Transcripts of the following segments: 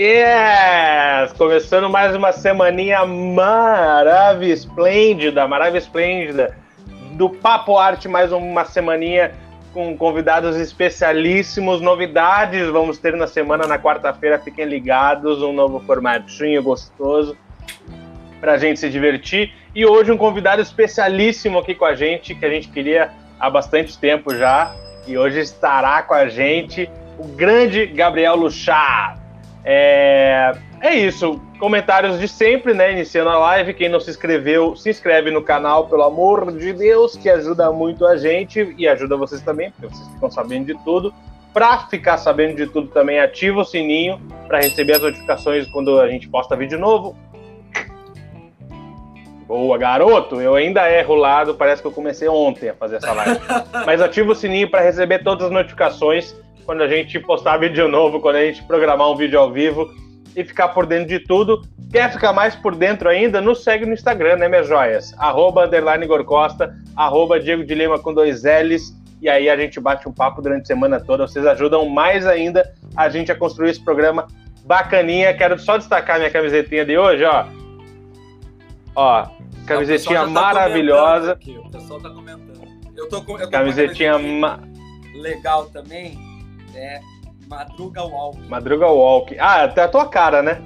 Yes! Começando mais uma semaninha maravilhosa, esplêndida, maravilhosa, esplêndida do Papo Arte, mais uma semaninha com convidados especialíssimos, novidades vamos ter na semana, na quarta-feira, fiquem ligados, um novo formatinho gostoso para a gente se divertir. E hoje um convidado especialíssimo aqui com a gente, que a gente queria há bastante tempo já, e hoje estará com a gente o grande Gabriel Luchar. É, é isso. Comentários de sempre, né? Iniciando a live. Quem não se inscreveu, se inscreve no canal, pelo amor de Deus, que ajuda muito a gente e ajuda vocês também, porque vocês ficam sabendo de tudo. Para ficar sabendo de tudo também, ativa o sininho para receber as notificações quando a gente posta vídeo novo. Boa, garoto! Eu ainda erro o lado, parece que eu comecei ontem a fazer essa live. Mas ativa o sininho para receber todas as notificações quando a gente postar vídeo novo, quando a gente programar um vídeo ao vivo e ficar por dentro de tudo. Quer ficar mais por dentro ainda? Nos segue no Instagram, né, minhas joias? Arroba underline Gorcosta, arroba Diego de Lima com dois L's. E aí a gente bate um papo durante a semana toda. Vocês ajudam mais ainda a gente a construir esse programa bacaninha. Quero só destacar minha camisetinha de hoje, ó. Ó, camisetinha tá maravilhosa. Aqui, o pessoal tá comentando. Eu tô com, eu tô camisetinha com ma... legal também é Madruga Walk. Madruga Walk. Ah, até a tua cara, né?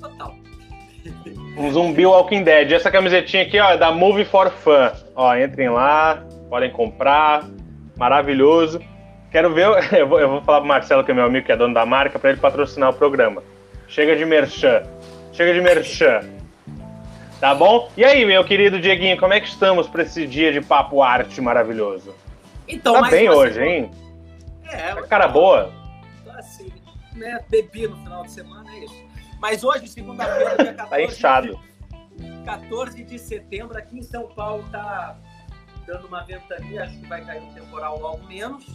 Total. Um zumbi Walking Dead. Essa camisetinha aqui, ó, é da Movie for Fun. Ó, entrem lá, podem comprar. Maravilhoso. Quero ver, eu vou, eu vou falar pro Marcelo, que é meu amigo, que é dono da marca, para ele patrocinar o programa. Chega de merchan. Chega de merchan. Tá bom? E aí, meu querido Dieguinho, como é que estamos para esse dia de papo arte maravilhoso? Então, tá bem hoje, hein? É, a cara boa. Assim, né? Bebi no final de semana, é isso. Mas hoje, segunda-feira, dia 14. tá inchado. De, 14 de setembro, aqui em São Paulo, tá dando uma ventania, acho que vai cair um temporal logo menos.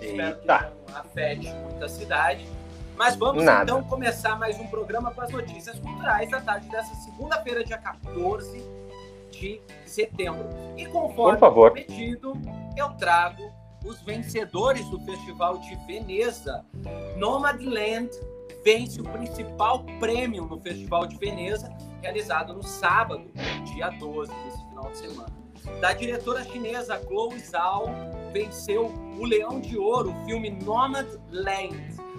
Espero que não afete muito a cidade. Mas vamos Nada. então começar mais um programa com as notícias culturais da tarde dessa segunda-feira, dia 14 de setembro. E conforme prometido, eu trago os vencedores do Festival de Veneza. Nomadland vence o principal prêmio no Festival de Veneza, realizado no sábado, dia 12 desse final de semana. Da diretora chinesa Chloe Zhao, venceu o Leão de Ouro, o filme Nomadland,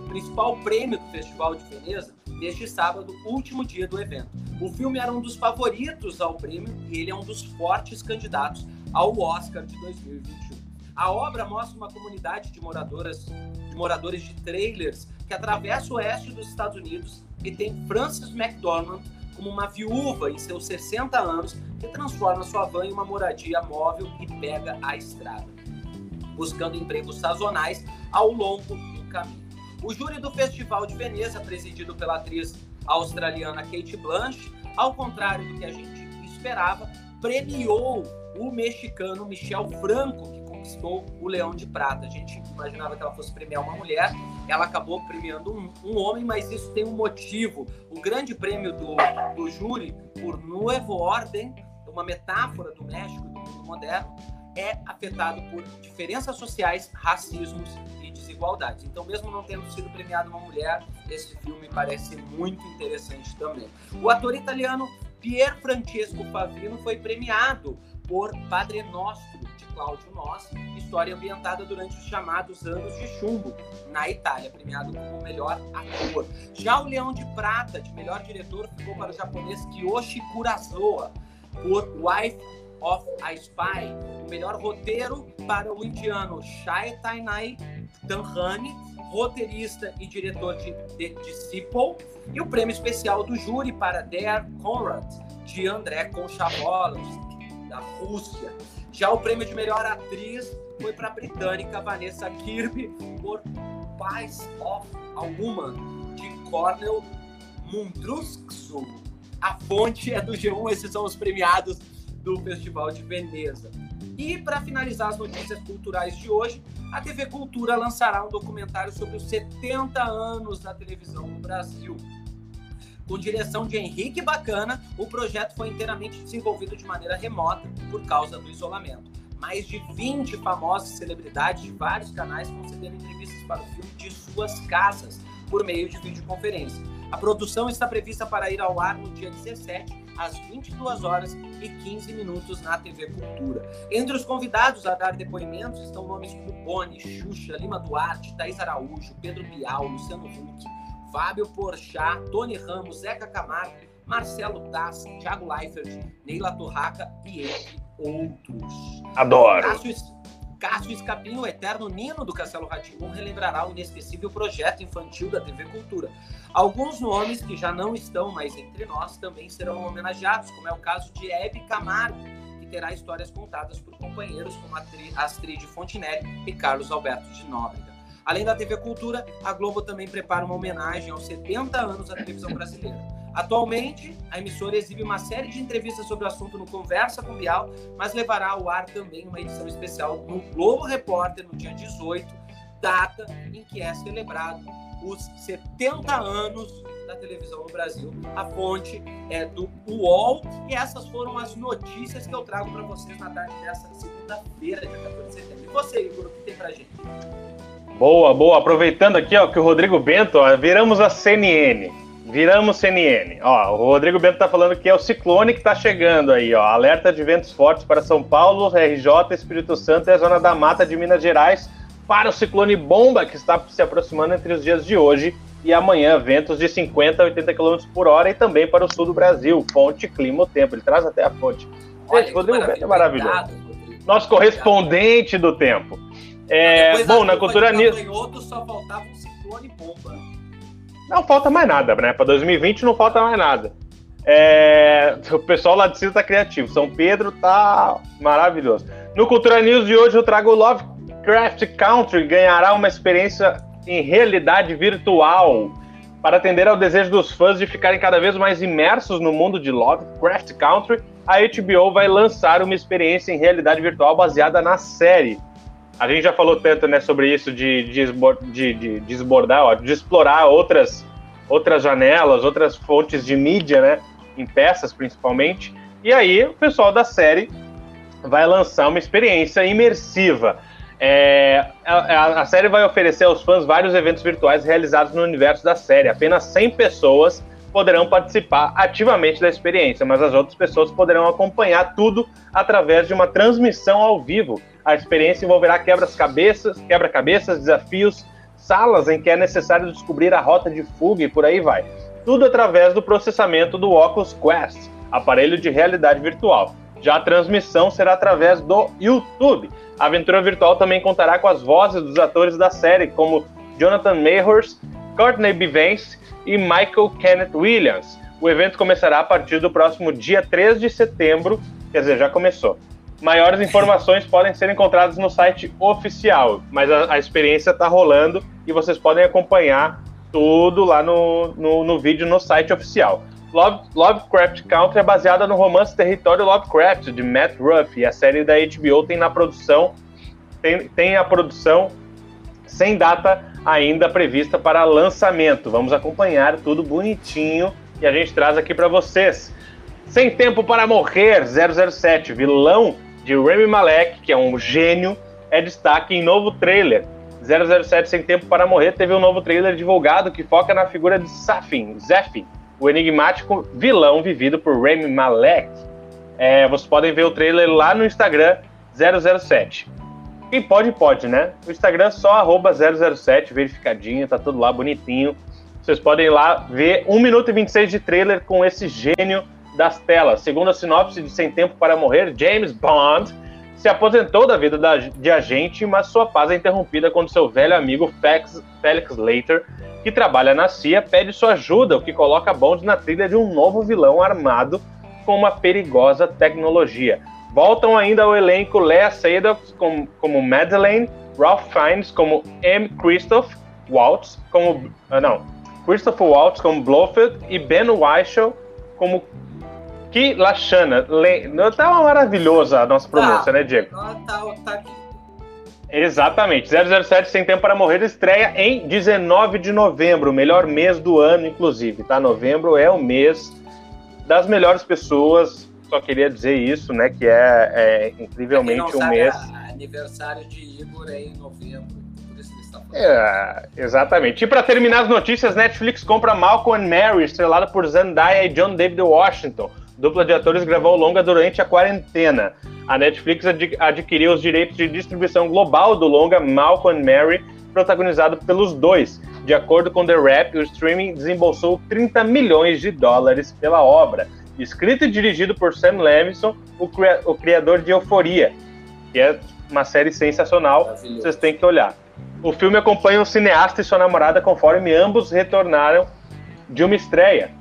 principal prêmio do Festival de Veneza, neste sábado, último dia do evento. O filme era um dos favoritos ao prêmio e ele é um dos fortes candidatos ao Oscar de 2021. A obra mostra uma comunidade de moradoras, de moradores de trailers que atravessa o oeste dos Estados Unidos e tem Frances McDormand como uma viúva em seus 60 anos que transforma sua van em uma moradia móvel e pega a estrada, buscando empregos sazonais ao longo do caminho. O júri do Festival de Veneza, presidido pela atriz australiana Kate Blanche, ao contrário do que a gente esperava, premiou o mexicano Michel Franco, que conquistou o Leão de Prata. A gente imaginava que ela fosse premiar uma mulher, ela acabou premiando um, um homem, mas isso tem um motivo. O grande prêmio do, do júri por Nuevo Ordem, uma metáfora do México, do mundo moderno, é afetado por diferenças sociais, racismos e desigualdades. Então, mesmo não tendo sido premiado uma mulher, esse filme parece muito interessante também. O ator italiano Pier Francesco Favino foi premiado por Padre Nostro, de Cláudio Noss, história ambientada durante os chamados Anos de Chumbo, na Itália, premiado como melhor ator. Já o Leão de Prata, de melhor diretor, ficou para o japonês Kiyoshi Kurosawa, por Wife of a Spy. O melhor roteiro para o indiano Shai Tainai Tanhani, roteirista e diretor de The Disciple. E o prêmio especial do júri para Dare Conrad, de André Conchavos, da Rússia. Já o prêmio de melhor atriz foi para a britânica Vanessa Kirby por Pies of a Woman, de Cornel Mundrusksu. A fonte é do G1, esses são os premiados do Festival de Veneza. E para finalizar as notícias culturais de hoje, a TV Cultura lançará um documentário sobre os 70 anos da televisão no Brasil. Com direção de Henrique Bacana, o projeto foi inteiramente desenvolvido de maneira remota por causa do isolamento. Mais de 20 famosas celebridades de vários canais concederam entrevistas para o filme de suas casas. por meio de videoconferência. A produção está prevista para ir ao ar no dia 17, às 22 horas e 15 minutos na TV Cultura. Entre os convidados a dar depoimentos estão nomes como Boni, Xuxa, Lima Duarte, Thaís Araújo, Pedro Bial, Luciano Huck, Fábio Porchat, Tony Ramos, Zeca Camargo, Marcelo Tass, Thiago Leifert, Neila Torraca e entre outros. Adoro! Cássio, Cássio Escapim, o eterno Nino do Castelo Ratimon, relembrará o inesquecível projeto infantil da TV Cultura. Alguns nomes que já não estão mais entre nós também serão homenageados, como é o caso de Hebe Camargo, que terá histórias contadas por companheiros como Astrid Fontinelli e Carlos Alberto de Nóbrega. Além da TV Cultura, a Globo também prepara uma homenagem aos 70 anos da televisão brasileira. Atualmente, a emissora exibe uma série de entrevistas sobre o assunto no Conversa com Bial, mas levará ao ar também uma edição especial no Globo Repórter no dia 18, data em que é celebrado os 70 anos da televisão no Brasil. A fonte é do UOL e essas foram as notícias que eu trago para vocês na tarde dessa segunda-feira, dia 14 de setembro. E você, Igor, o que tem para gente? Boa, boa. Aproveitando aqui ó, que o Rodrigo Bento, ó, viramos a CNN. Viramos CNN. Ó, o Rodrigo Bento tá falando que é o ciclone que tá chegando aí, ó. Alerta de ventos fortes para São Paulo, RJ, Espírito Santo e a zona da mata de Minas Gerais para o ciclone bomba que está se aproximando entre os dias de hoje e amanhã, ventos de 50 a 80 km por hora e também para o sul do Brasil. Fonte Clima o Tempo. Ele traz até a fonte. Gente, Rodrigo Bento é maravilhoso. Nosso correspondente do tempo. É, bom, na cultura nisso. só faltava um ciclone bomba. Não falta mais nada, né? Para 2020 não falta mais nada. É... O pessoal lá de cima tá criativo. São Pedro tá maravilhoso. No Cultura News de hoje eu trago o Lovecraft Country ganhará uma experiência em realidade virtual para atender ao desejo dos fãs de ficarem cada vez mais imersos no mundo de Lovecraft Country. A HBO vai lançar uma experiência em realidade virtual baseada na série. A gente já falou tanto né, sobre isso de, de, de, de desbordar, ó, de explorar outras, outras janelas, outras fontes de mídia, né, em peças principalmente. E aí o pessoal da série vai lançar uma experiência imersiva. É, a, a, série vai oferecer aos fãs vários eventos virtuais realizados no universo da série. Apenas 100 pessoas poderão participar ativamente da experiência, mas as outras pessoas poderão acompanhar tudo através de uma transmissão ao vivo a experiência envolverá quebra-cabeças, quebra-cabeças, desafios, salas em que é necessário descobrir a rota de fuga e por aí vai. Tudo através do processamento do Oculus Quest, aparelho de realidade virtual. Já a transmissão será através do YouTube. A aventura virtual também contará com as vozes dos atores da série, como Jonathan Mayhors, Courtney B. E Michael Kenneth Williams. O evento começará a partir do próximo dia 3 de setembro, quer dizer, já começou. Maiores informações podem ser encontradas no site oficial, mas a, a experiência está rolando e vocês podem acompanhar tudo lá no, no, no vídeo no site oficial. Love, Lovecraft Country é baseada no romance Território Lovecraft, de Matt Ruff, e a série da HBO tem na produção, tem, tem a produção sem data ainda prevista para lançamento. Vamos acompanhar tudo bonitinho e a gente traz aqui para vocês. Sem Tempo para Morrer, 007, vilão de Remy Malek, que é um gênio, é destaque em novo trailer. 007 Sem Tempo para Morrer teve um novo trailer divulgado que foca na figura de Safin, Zephyr, o enigmático vilão vivido por Remy Malek. É, vocês podem ver o trailer lá no Instagram 007. Quem pode, pode, né? O Instagram é só 007, verificadinho, tá tudo lá bonitinho. Vocês podem ir lá ver 1 minuto e 26 de trailer com esse gênio das telas. Segundo a sinopse de Sem Tempo para Morrer, James Bond se aposentou da vida de agente, mas sua paz é interrompida quando seu velho amigo Felix, Leiter, que trabalha na CIA, pede sua ajuda, o que coloca Bond na trilha de um novo vilão armado com uma perigosa tecnologia. Voltam ainda ao elenco Lea Seydoux como, como Madeleine, Ralph Fiennes como M. Christoph Waltz como... Uh, não, Christopher Waltz como Blofeld e Ben Whishaw como que Lachana. Le... Tá uma maravilhosa a nossa pronúncia, tá. né, Diego? Tá, tá aqui. Exatamente. 007 Sem Tempo para Morrer estreia em 19 de novembro, o melhor mês do ano, inclusive, tá? Novembro é o mês das melhores pessoas. Só queria dizer isso, né? Que é, é incrivelmente um mês. aniversário de Igor é em novembro, por isso ele está É, exatamente. E para terminar as notícias, Netflix compra Malcolm and Mary, estrelada por Zendaya e John David Washington. Dupla de atores gravou o longa durante a quarentena. A Netflix ad adquiriu os direitos de distribuição global do longa Malcolm and Mary, protagonizado pelos dois. De acordo com The Rap, o streaming desembolsou 30 milhões de dólares pela obra. Escrito e dirigido por Sam Levinson, o, cria o criador de Euforia, que é uma série sensacional, vocês têm que olhar. O filme acompanha o cineasta e sua namorada conforme ambos retornaram de uma estreia.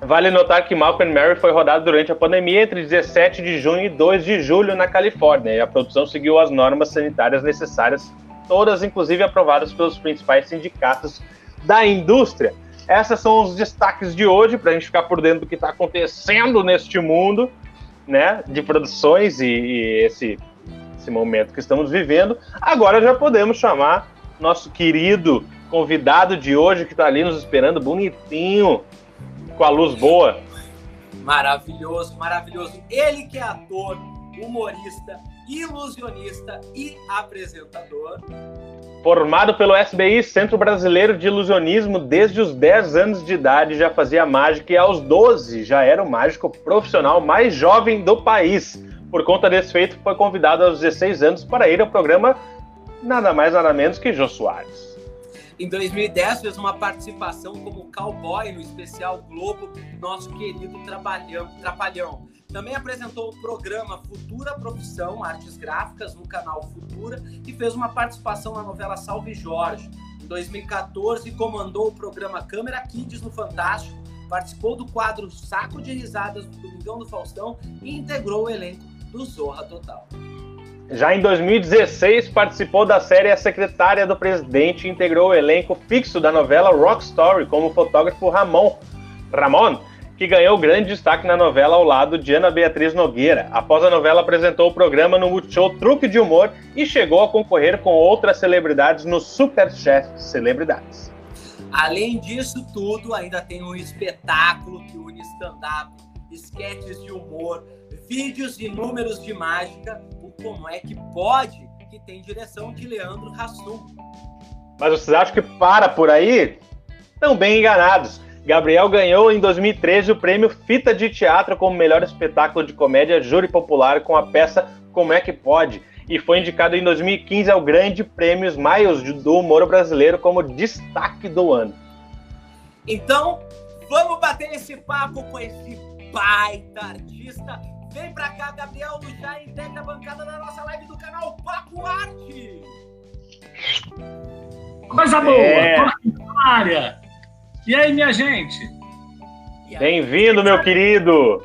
Vale notar que Malcolm and Mary foi rodado durante a pandemia entre 17 de junho e 2 de julho na Califórnia, e a produção seguiu as normas sanitárias necessárias, todas inclusive aprovadas pelos principais sindicatos da indústria. Esses são os destaques de hoje, para a gente ficar por dentro do que está acontecendo neste mundo né, de produções e, e esse esse momento que estamos vivendo. Agora já podemos chamar nosso querido convidado de hoje que está ali nos esperando, bonitinho, com a luz boa. Maravilhoso, maravilhoso. Ele que é ator, humorista, ilusionista e apresentador. Formado pelo SBI, Centro Brasileiro de Ilusionismo, desde os 10 anos de idade já fazia mágica e aos 12 já era o mágico profissional mais jovem do país. Por conta desse feito, foi convidado aos 16 anos para ir ao programa nada mais nada menos que Jô Soares. Em 2010, fez uma participação como cowboy no especial Globo, nosso querido Trapalhão. Trapalhão. Também apresentou o programa Futura Profissão, Artes Gráficas, no canal Futura, e fez uma participação na novela Salve Jorge. Em 2014, comandou o programa Câmera Kids no Fantástico, participou do quadro Saco de Risadas do Domingão do Faustão e integrou o elenco do Zorra Total. Já em 2016, participou da série A Secretária do Presidente e integrou o elenco fixo da novela Rock Story como fotógrafo Ramon, Ramon, que ganhou grande destaque na novela ao lado de Ana Beatriz Nogueira. Após a novela, apresentou o programa no Multishow Truque de Humor e chegou a concorrer com outras celebridades no Superchef Celebridades. Além disso tudo, ainda tem um espetáculo que une stand-up, esquetes de humor, vídeos e números de mágica, o Como é que pode, que tem direção de Leandro Hassum. Mas vocês acham que para por aí? Estão bem enganados. Gabriel ganhou em 2013 o prêmio Fita de Teatro como melhor espetáculo de comédia júri popular com a peça Como é que pode? E foi indicado em 2015 ao Grande Prêmio Smiles do Humor Brasileiro como destaque do ano. Então, vamos bater esse papo com esse baita artista Vem pra cá, Gabriel do Já integra a bancada da nossa live do canal Papo Arte. Coisa boa, é. área. E aí, minha gente? Bem-vindo, meu querido.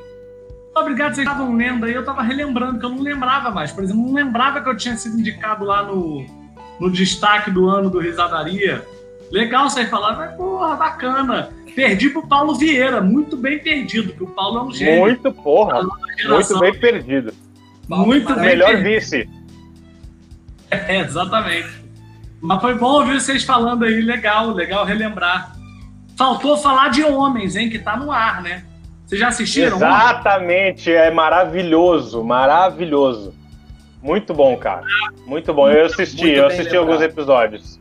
Obrigado, vocês estavam lendo aí. Eu tava relembrando, que eu não lembrava mais. Por exemplo, não lembrava que eu tinha sido indicado lá no, no destaque do ano do Risadaria. Legal você falar, mas porra, bacana. Perdi pro Paulo Vieira, muito bem perdido, que o Paulo é um gênio. Muito, porra. Muito bem perdido. muito bem Melhor perdido. vice. É, exatamente. Mas foi bom ouvir vocês falando aí, legal, legal relembrar. Faltou falar de homens, hein, que tá no ar, né? Vocês já assistiram? Exatamente, é maravilhoso, maravilhoso. Muito bom, cara. Muito bom. Eu assisti, eu assisti alguns episódios.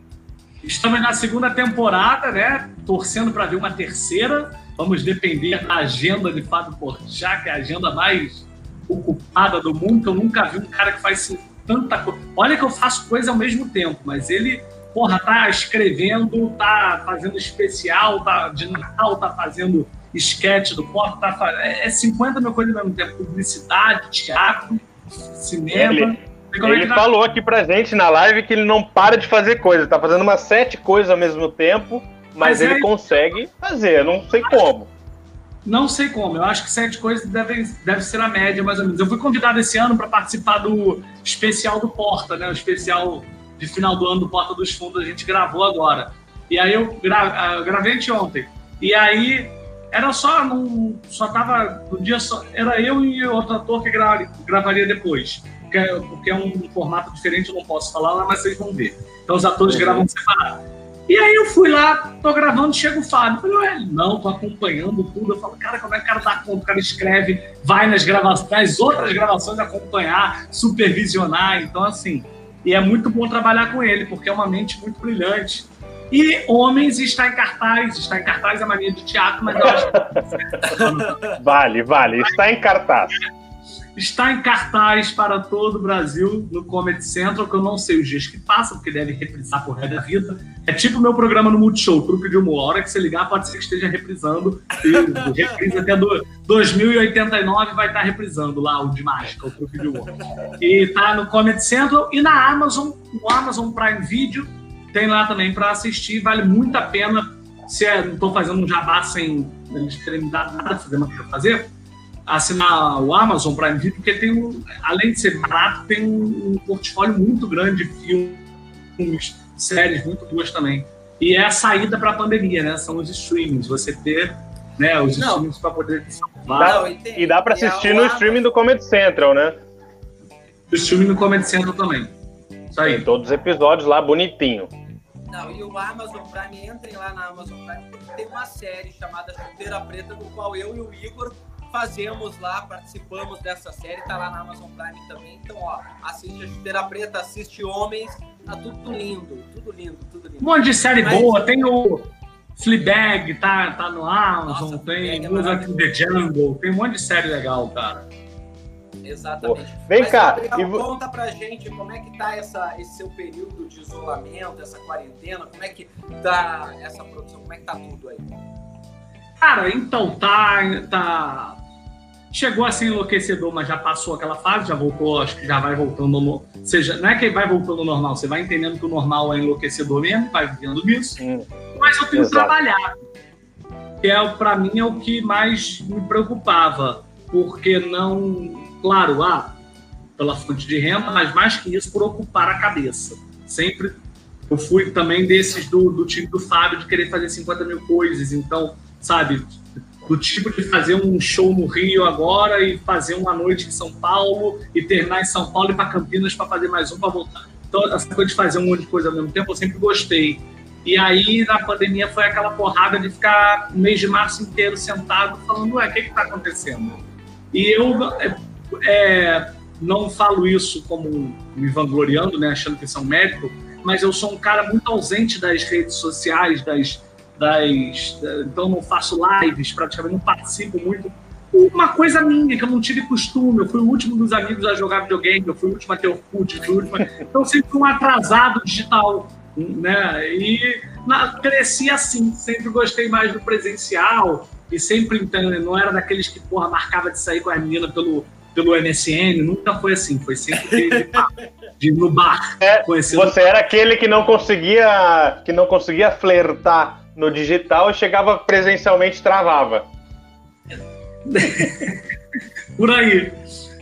Estamos na segunda temporada, né? Torcendo para ver uma terceira. Vamos depender da agenda de Fábio Porchat, que é a agenda mais ocupada do mundo, que eu nunca vi um cara que faz tanta coisa. Olha que eu faço coisa ao mesmo tempo, mas ele, porra, tá escrevendo, tá fazendo especial, tá de Natal, tá fazendo esquete do Porto, tá fazendo... é 50 mil coisas ao mesmo tempo. Publicidade, teatro, cinema. Ele, ele tá... falou aqui pra gente na live que ele não para de fazer coisa, tá fazendo umas sete coisas ao mesmo tempo, mas, mas ele é... consegue fazer, não sei como. Não sei como, eu acho que sete coisas deve, deve ser a média, mais ou menos. Eu fui convidado esse ano para participar do especial do Porta, né? O especial de final do ano do Porta dos Fundos, a gente gravou agora. E aí eu, gra... Ah, eu gravei anteontem. E aí era só, não, só tava, no dia só, era eu e outro ator que gra... gravaria depois porque é, porque é um formato diferente, eu não posso falar lá, mas vocês vão ver. Então os atores uhum. gravam separado. E aí eu fui lá, tô gravando, chega o Fábio. Eu falei, ué, não, tô acompanhando tudo. Eu falo, cara, como é que o cara dá conta? O cara escreve, vai nas gravações, nas outras gravações acompanhar, supervisionar. Então, assim, E é muito bom trabalhar com ele, porque é uma mente muito brilhante. E Homens está em cartaz. Está em cartaz a mania de teatro, mas eu acho que... Vale, vale. Está em cartaz está em cartaz para todo o Brasil no Comedy Central, que eu não sei os dias que passam, porque deve reprisar por resto da vida. É tipo o meu programa no Multishow, Truque de Humor. A hora que você ligar, pode ser que esteja reprisando. E reprise até do, 2089 vai estar reprisando lá o de mágica, o Truque de Humor. E tá no Comedy Central e na Amazon, no Amazon Prime Video, tem lá também para assistir. Vale muito a pena. Se é, não estou fazendo um jabá sem eles terem me dado nada, fazer uma fazer assinar o Amazon Prime Video, porque tem um, além de ser barato, tem um, um portfólio muito grande de filmes, séries muito boas também. E é a saída para a pandemia, né? São os streamings, você ter né, os não. streamings para poder Dá, e dá para assistir no streaming do Comedy Central, né? O streaming do Comedy Central também. Isso aí. Tem todos os episódios lá bonitinho. Não, e o Amazon Prime, entrem lá na Amazon Prime, porque tem uma série chamada Chuteira Preta, no qual eu e o Igor fazemos lá, participamos dessa série, tá lá na Amazon Prime também. Então, ó, assiste a Chuteira Preta, assiste Homens, tá tudo lindo, tudo lindo, tudo lindo. Um monte de série Mas, boa, tem o Fleabag, tá, tá no Amazon, nossa, tem Music é in the Jungle, tem um monte de série legal, cara. Exatamente. Vem Mas, cá. Gabriel, e... Conta pra gente como é que tá essa, esse seu período de isolamento, essa quarentena, como é que tá essa produção, como é que tá tudo aí? Cara, então, tá, tá. Chegou a ser enlouquecedor, mas já passou aquela fase, já voltou, acho que já vai voltando. No... Seja, não é que vai voltando ao normal, você vai entendendo que o normal é enlouquecedor mesmo, vai vivendo nisso. Hum, mas eu tenho exato. trabalhado. Que é, para mim é o que mais me preocupava. Porque não. Claro, ah, pela fonte de renda, mas mais que isso, por ocupar a cabeça. Sempre. Eu fui também desses do, do time do Fábio de querer fazer 50 mil coisas, então sabe? Do tipo de fazer um show no Rio agora e fazer uma noite em São Paulo e terminar em São Paulo e para Campinas para fazer mais um para voltar. Então, essa coisa de fazer um monte de coisa ao mesmo tempo, eu sempre gostei. E aí, na pandemia, foi aquela porrada de ficar o mês de março inteiro sentado falando, ué, o que está acontecendo? E eu é, não falo isso como me vangloriando, né, achando que são médico, mas eu sou um cara muito ausente das redes sociais, das, das. Então não faço lives, praticamente não participo muito. Uma coisa minha, que eu não tive costume, eu fui o último dos amigos a jogar videogame, eu fui o último a ter Orkut, fui o último. Então sempre fui um atrasado digital. Né? E na, cresci assim, sempre gostei mais do presencial e sempre então, não era daqueles que porra marcava de sair com a menina pelo, pelo MSN, nunca foi assim, foi sempre de, de, no bar. É, você era aquele que não conseguia que não conseguia flertar no digital, chegava presencialmente travava. Por aí.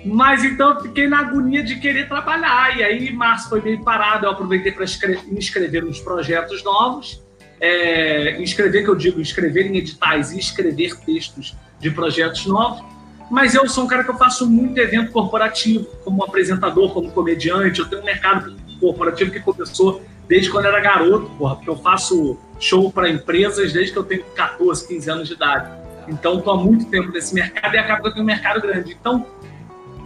Mas então eu fiquei na agonia de querer trabalhar. E aí, março foi meio parado. Eu aproveitei para me inscrever nos projetos novos. É, inscrever, que eu digo, inscrever em editais e escrever textos de projetos novos. Mas eu sou um cara que eu faço muito evento corporativo, como apresentador, como comediante. Eu tenho um mercado corporativo que começou desde quando era garoto, porra, porque eu faço show para empresas desde que eu tenho 14, 15 anos de idade. Então, estou há muito tempo nesse mercado e acaba que eu tenho um mercado grande. Então,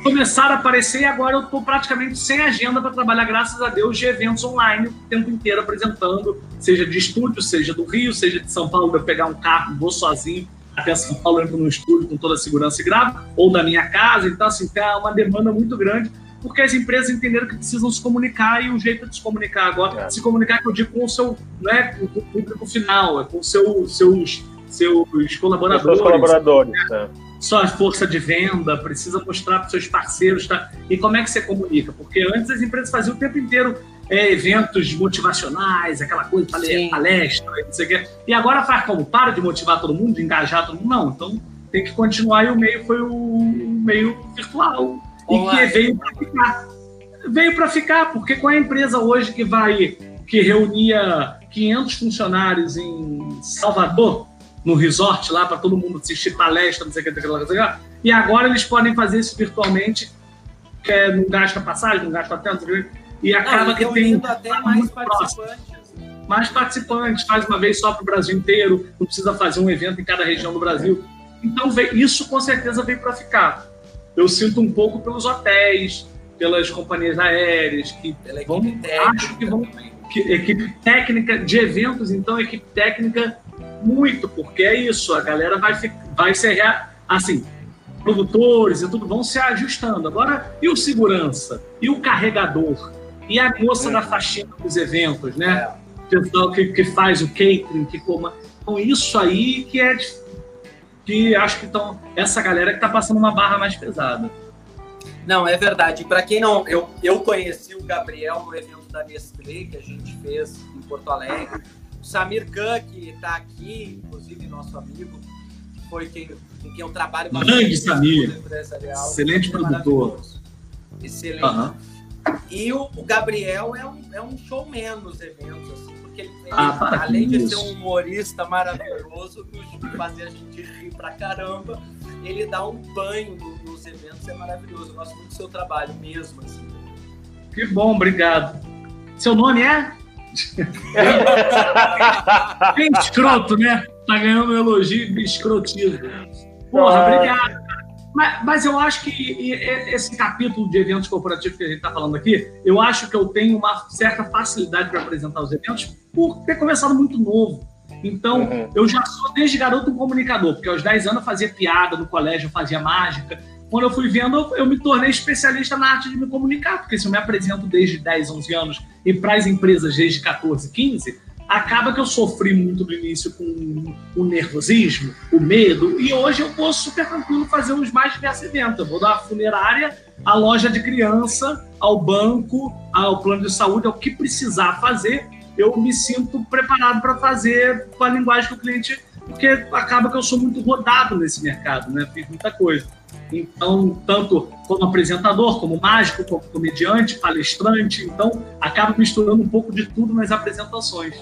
começaram a aparecer e agora eu estou praticamente sem agenda para trabalhar, graças a Deus, de eventos online o tempo inteiro apresentando, seja de estúdio, seja do Rio, seja de São Paulo, eu pegar um carro, vou sozinho até São Paulo, entro no estúdio com toda a segurança e gravo, ou da minha casa. Então, assim, tem uma demanda muito grande porque as empresas entenderam que precisam se comunicar e o jeito de se comunicar agora, é. se comunicar, que eu digo, com o seu, não é com o público final, é com seu, seus, seus colaboradores. Seus colaboradores, é. Sua força de venda, precisa mostrar para seus parceiros, tá? E como é que você comunica? Porque antes as empresas faziam o tempo inteiro é, eventos motivacionais, aquela coisa, palestra, não sei o quê. E agora faz como? Para de motivar todo mundo, de engajar todo mundo? Não, então tem que continuar e o meio foi o meio virtual e que veio para ficar. Veio para ficar, porque com a empresa hoje que vai, que reunia 500 funcionários em Salvador, no resort lá, para todo mundo assistir palestra, não sei o que, não sei o que, e agora eles podem fazer isso virtualmente, que é, não gasta passagem, não gasta tempo, e acaba não, que tem até mais participantes. Mais participantes, faz uma vez só para o Brasil inteiro, não precisa fazer um evento em cada região do Brasil. Então, isso com certeza veio para ficar eu sinto um pouco pelos hotéis, pelas companhias aéreas, que vão, acho que vão que, equipe técnica de eventos, então equipe técnica muito, porque é isso, a galera vai, vai ser assim, produtores e tudo vão se ajustando. Agora, e o segurança? E o carregador? E a moça é. da faxina dos eventos, né? É. Pessoal que, que faz o catering, que coma. Então, isso aí que é que acho que estão essa galera que está passando uma barra mais pesada. Não, é verdade. Para quem não, eu, eu conheci o Gabriel no evento da Nestlé que a gente fez em Porto Alegre. O Samir Khan, que está aqui, inclusive nosso amigo, foi quem, com quem eu trabalho bastante. Grande Samir. Excelente produtor. Excelente. Uhum. E o, o, Gabriel é um, é um showman nos eventos, assim, porque ele, ah, além de ser um humorista maravilhoso, que fazia a gente rir pra caramba, ele dá um banho nos eventos, é maravilhoso. Eu gosto muito do seu trabalho mesmo, assim. Que bom, obrigado. Seu nome é? Bem escroto, né? Tá ganhando um elogio escrotismo. Porra, obrigado. Mas, mas, eu acho que esse capítulo de eventos corporativos que a gente está falando aqui, eu acho que eu tenho uma certa facilidade para apresentar os eventos por ter começado muito novo. Então, uhum. eu já sou desde garoto um comunicador, porque aos 10 anos eu fazia piada no colégio, eu fazia mágica. Quando eu fui vendo, eu me tornei especialista na arte de me comunicar, porque se eu me apresento desde 10, 11 anos e para as empresas desde 14, 15, acaba que eu sofri muito no início com o nervosismo, o medo, e hoje eu posso super tranquilo fazer os mais diversos eventos. Eu vou da funerária à loja de criança, ao banco, ao plano de saúde, ao que precisar fazer, eu me sinto preparado para fazer com a linguagem que o cliente, porque acaba que eu sou muito rodado nesse mercado, né? Fiz muita coisa. Então, tanto como apresentador, como mágico, como comediante, palestrante, então acaba misturando um pouco de tudo nas apresentações.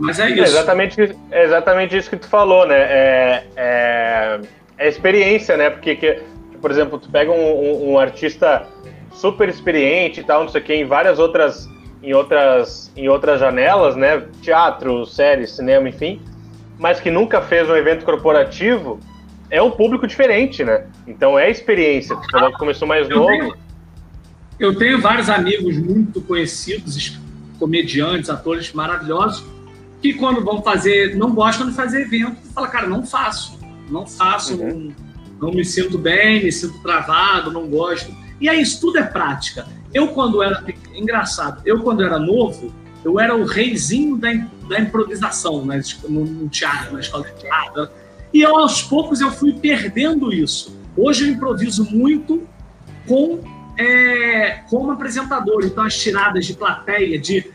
Mas é isso. É exatamente, é exatamente isso que tu falou, né? É, é, é experiência, né? Porque, que, por exemplo, tu pega um, um, um, artista super experiente e tal, não sei o que, em várias outras, em outras, em outras janelas, né? Teatro, série, cinema, enfim, mas que nunca fez um evento corporativo, é um público diferente, né? Então é experiência. Tu falou que começou mais eu novo. Tenho, eu tenho vários amigos muito conhecidos, comediantes, atores maravilhosos, que quando vão fazer, não gostam de fazer evento, fala, cara, não faço, não faço, uhum. não, não me sinto bem, me sinto travado, não gosto. E aí isso tudo é prática. Eu quando era engraçado, eu quando era novo, eu era o reizinho da, da improvisação né, no, no teatro, na escola de teatro. E eu, aos poucos eu fui perdendo isso. Hoje eu improviso muito com é, como apresentador. Então, as tiradas de plateia, de,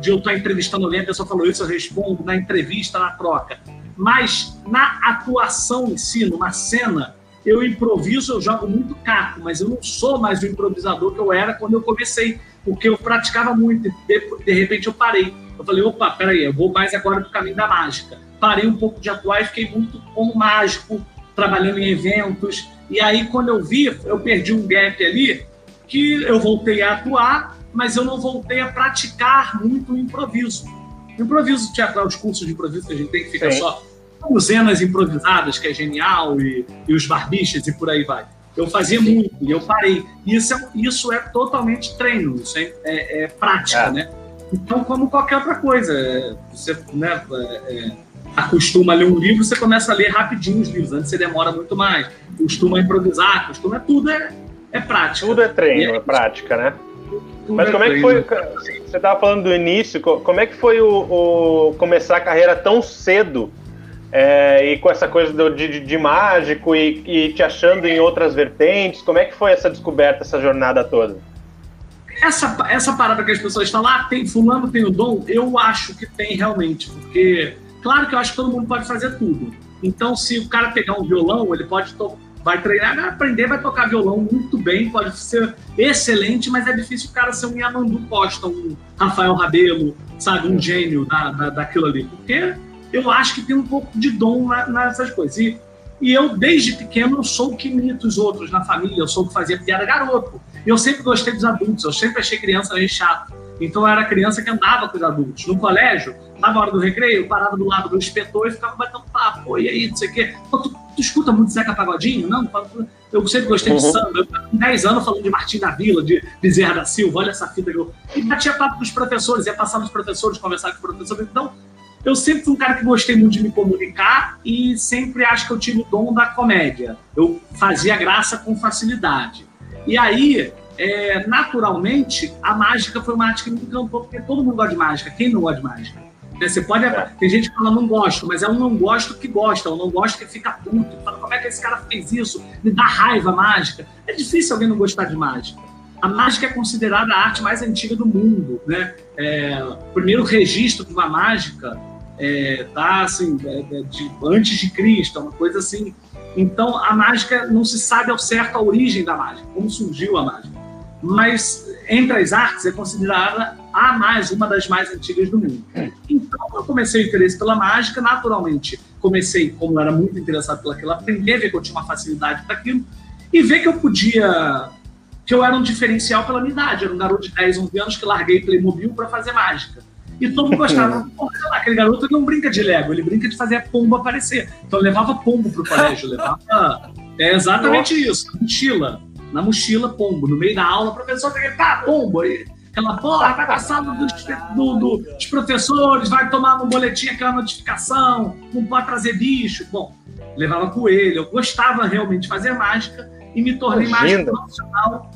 de eu estar entrevistando alguém, a pessoa falou isso, eu respondo na entrevista, na troca. Mas na atuação em si, numa cena, eu improviso, eu jogo muito caco, mas eu não sou mais o improvisador que eu era quando eu comecei, porque eu praticava muito, de, de repente eu parei. Eu falei, opa, peraí, eu vou mais agora pro caminho da mágica parei um pouco de atuar e fiquei muito como mágico, trabalhando em eventos. E aí, quando eu vi, eu perdi um gap ali, que eu voltei a atuar, mas eu não voltei a praticar muito o improviso. O improviso teatral, os cursos de improviso que a gente tem que ficar só como cenas improvisadas, que é genial, e, e os barbichas e por aí vai. Eu fazia Sim. muito e eu parei. Isso é, isso é totalmente treino, isso é, é, é prática, é. né? Então, como qualquer outra coisa, é, você, né, é, acostuma a ler um livro, você começa a ler rapidinho os livros. Antes você demora muito mais. Costuma improvisar, costuma tudo é, é prática. Tudo é treino, é, é prática, né? Mas é como é, que foi? Você estava falando do início, como é que foi o, o começar a carreira tão cedo é, e com essa coisa do, de, de, mágico e, e, te achando em outras vertentes? Como é que foi essa descoberta, essa jornada toda? Essa, essa parada que as pessoas falam, ah, tem, fulano tem o dom, eu acho que tem realmente, porque Claro que eu acho que todo mundo pode fazer tudo. Então, se o cara pegar um violão, ele pode vai treinar, vai aprender, vai tocar violão muito bem, pode ser excelente, mas é difícil o cara ser um Yamandu Costa, um Rafael Rabelo, sabe, um gênio da, da, daquilo ali. Porque eu acho que tem um pouco de dom nessas coisas. E, e eu, desde pequeno, eu sou o que imita os outros na família, eu sou o que fazia piada garoto. Eu sempre gostei dos adultos, eu sempre achei criança meio chato. Então eu era criança que andava com os adultos. No colégio, na hora do recreio, eu parava do lado do inspetor e ficava batendo papo. E aí, não sei o quê. Tu, tu escuta muito Zeca Pagodinho? Não, eu sempre gostei de uhum. samba. Eu com 10 anos falando de Martim da Vila, de Bezerra da Silva, olha essa fita que eu. E batia papo com os professores, ia passar nos professores, conversar com os professores. Então, eu sempre fui um cara que gostei muito de me comunicar e sempre acho que eu tive o dom da comédia. Eu fazia graça com facilidade. E aí, é, naturalmente, a mágica foi uma arte que me encantou, porque todo mundo gosta de mágica. Quem não gosta de mágica? Né, você pode. É. Tem gente que fala não gosto, mas é um não gosto que gosta, ou não gosta que fica puto. Fala, como é que esse cara fez isso? Me dá raiva mágica. É difícil alguém não gostar de mágica. A mágica é considerada a arte mais antiga do mundo, né? É, o primeiro registro de uma mágica é, tá assim, é, é de, antes de Cristo, uma coisa assim. Então a mágica não se sabe ao certo a origem da mágica, como surgiu a mágica. Mas entre as artes é considerada a mais, uma das mais antigas do mundo. Então, eu comecei o interesse pela mágica, naturalmente, comecei, como eu era muito interessado pelaquilo, aprender, ver que eu tinha uma facilidade para aquilo, e ver que eu podia, que eu era um diferencial pela minha idade. Eu era um garoto de 10, 11 anos que larguei Playmobil para fazer mágica. E todo mundo gostava. Pô, sei lá, aquele garoto não brinca de Lego, ele brinca de fazer a pomba aparecer. Então eu levava pombo pro colégio, levava. É exatamente isso, mochila na mochila, pombo. No meio da aula, o professor fica, pá, pombo. E aquela porra vai pra sala dos, do, do, dos professores, vai tomar no boletim aquela notificação, não pode trazer bicho. Bom, levava coelho. Eu gostava realmente de fazer mágica e me tornei mágico profissional.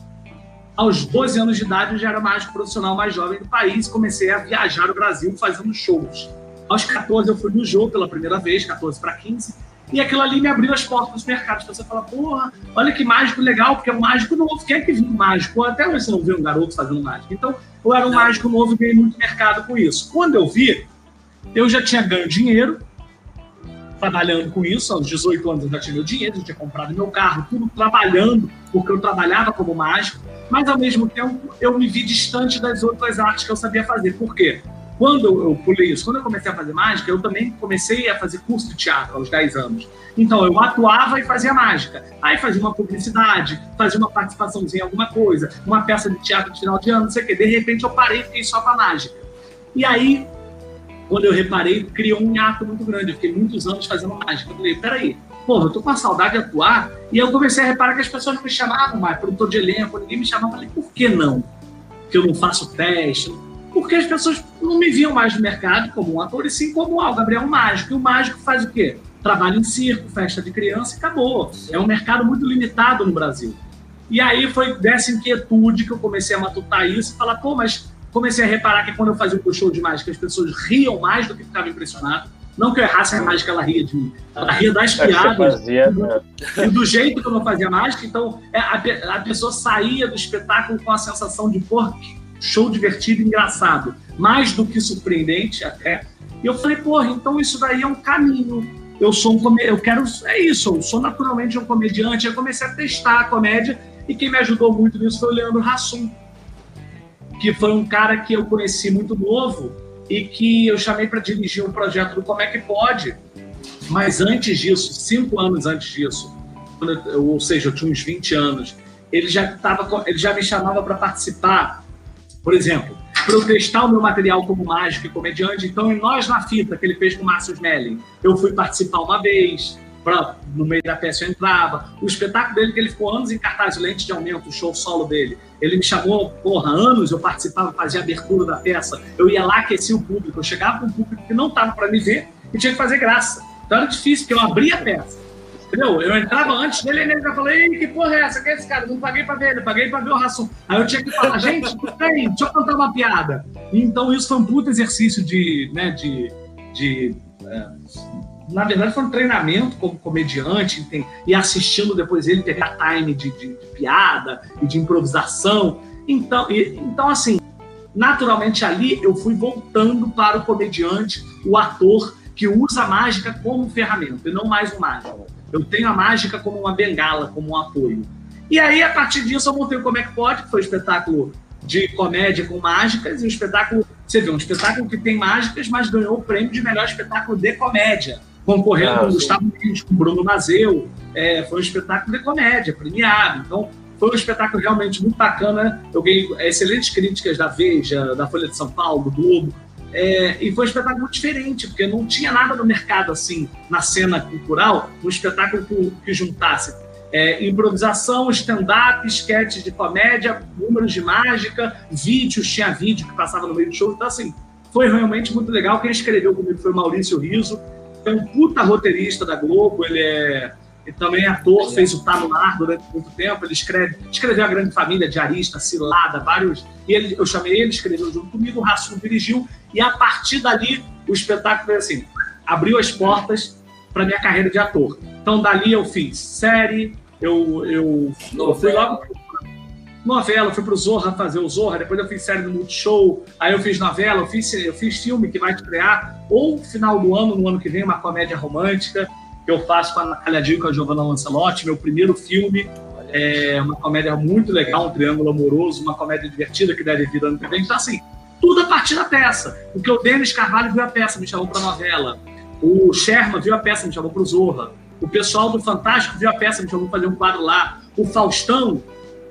Aos 12 anos de idade, eu já era mágico profissional mais jovem do país. Comecei a viajar o Brasil fazendo shows. Aos 14, eu fui no jogo pela primeira vez, 14 para 15 e aquilo ali me abriu as portas dos mercados. Então você fala, porra, olha que mágico legal, porque é um mágico novo. Quem é que viu um mágico? Até você não viu um garoto fazendo mágico. Então, eu era um mágico novo e ganhei muito mercado com isso. Quando eu vi, eu já tinha ganho dinheiro, trabalhando com isso. Aos 18 anos eu já tinha meu dinheiro, já tinha comprado meu carro, tudo trabalhando, porque eu trabalhava como mágico. Mas, ao mesmo tempo, eu me vi distante das outras artes que eu sabia fazer. Por quê? Quando eu pulei isso, quando eu comecei a fazer mágica, eu também comecei a fazer curso de teatro aos 10 anos. Então eu atuava e fazia mágica. Aí fazia uma publicidade, fazia uma participaçãozinha em alguma coisa, uma peça de teatro de final de ano, não sei o quê. De repente eu parei e fiquei só com a mágica. E aí, quando eu reparei, criou um hiato muito grande. Eu fiquei muitos anos fazendo mágica. Eu falei, peraí, pô, eu tô com a saudade de atuar. E eu comecei a reparar que as pessoas me chamavam mais, produtor de elenco, ninguém me chamava. Eu falei, por que não? Que eu não faço teste, porque as pessoas não me viam mais no mercado como um ator, e sim como ah, o Gabriel Mágico. E o mágico faz o quê? Trabalha em circo, festa de criança e acabou. É um mercado muito limitado no Brasil. E aí foi dessa inquietude que eu comecei a matutar isso e falar, pô, mas comecei a reparar que quando eu fazia o show de mágica, as pessoas riam mais do que ficavam impressionadas. Não que eu errasse a mágica, ela ria de mim. Ela ria das é piadas. Fazia, né? E do jeito que eu não fazia mágica, então é, a, a pessoa saía do espetáculo com a sensação de, pô, show divertido engraçado, mais do que surpreendente até. E eu falei, porra, então isso daí é um caminho. Eu sou um comediante, eu quero, é isso, eu sou naturalmente um comediante. Eu comecei a testar a comédia e quem me ajudou muito nisso foi o Leandro Hassum, que foi um cara que eu conheci muito novo e que eu chamei para dirigir um projeto do Como é que Pode. Mas antes disso, cinco anos antes disso, eu, ou seja, eu tinha uns 20 anos, ele já, tava, ele já me chamava para participar por exemplo, para eu testar o meu material como mágico e comediante, então em Nós na Fita, que ele fez com o Márcio Smelling, eu fui participar uma vez, pra, no meio da peça eu entrava. O espetáculo dele, que ele ficou anos em cartaz, Lente de Aumento, o show solo dele, ele me chamou, porra, anos eu participava, fazia abertura da peça, eu ia lá aquecer o público, eu chegava com um público que não estava para me ver e tinha que fazer graça. Então era difícil, porque eu abria a peça Entendeu? Eu entrava antes dele e ele já falou: Ei, que porra é essa? Que é esse cara? Não paguei pra ver ele, paguei pra ver o ração. Aí eu tinha que falar: Gente, peraí, deixa eu contar uma piada. Então isso foi um puto exercício de. Né, de, de é, na verdade, foi um treinamento como comediante e assistindo depois ele pegar time de, de, de piada e de improvisação. Então, e, então, assim, naturalmente ali eu fui voltando para o comediante, o ator que usa a mágica como ferramenta e não mais um mágico. Eu tenho a mágica como uma bengala, como um apoio. E aí, a partir disso, eu montei o Como é que Pode, que foi um espetáculo de comédia com mágicas, e um espetáculo, você vê, um espetáculo que tem mágicas, mas ganhou o prêmio de melhor espetáculo de comédia, concorrendo ah, com o Gustavo Mendes, com o Bruno Mazeu. É, foi um espetáculo de comédia, premiado. Então, foi um espetáculo realmente muito bacana. Eu ganhei excelentes críticas da Veja, da Folha de São Paulo, do Globo. É, e foi um espetáculo diferente, porque não tinha nada no mercado, assim, na cena cultural, um espetáculo que, que juntasse é, improvisação, stand-up, sketches de comédia, números de mágica, vídeos, tinha vídeo que passava no meio do show. Então, assim, foi realmente muito legal. Quem escreveu comigo foi o Maurício Riso, é um puta roteirista da Globo, ele é ele também é ator, fez o Tá no Ar durante muito tempo. Ele escreve, escreveu A Grande Família, Diarista, Cilada, vários. E ele, eu chamei ele, escreveu junto comigo, o Rassum dirigiu. E a partir dali, o espetáculo foi assim: abriu as portas para minha carreira de ator. Então, dali eu fiz série, eu, eu, eu fui logo novela, fui pro Zorra fazer o Zorra, depois eu fiz série do Multishow, aí eu fiz novela, eu fiz, eu fiz filme que vai estrear, ou final do ano, no ano que vem, uma comédia romântica, que eu faço com a Calhadinho com a Giovanna Lancelotti, meu primeiro filme, é uma comédia muito legal, um triângulo amoroso, uma comédia divertida que deve vir ano que vem. Então, assim, tudo a partir da peça. Porque o Denis Carvalho viu a peça, me chamou para novela. O Sherman viu a peça, me chamou para o Zorra. O pessoal do Fantástico viu a peça, me chamou para fazer um quadro lá. O Faustão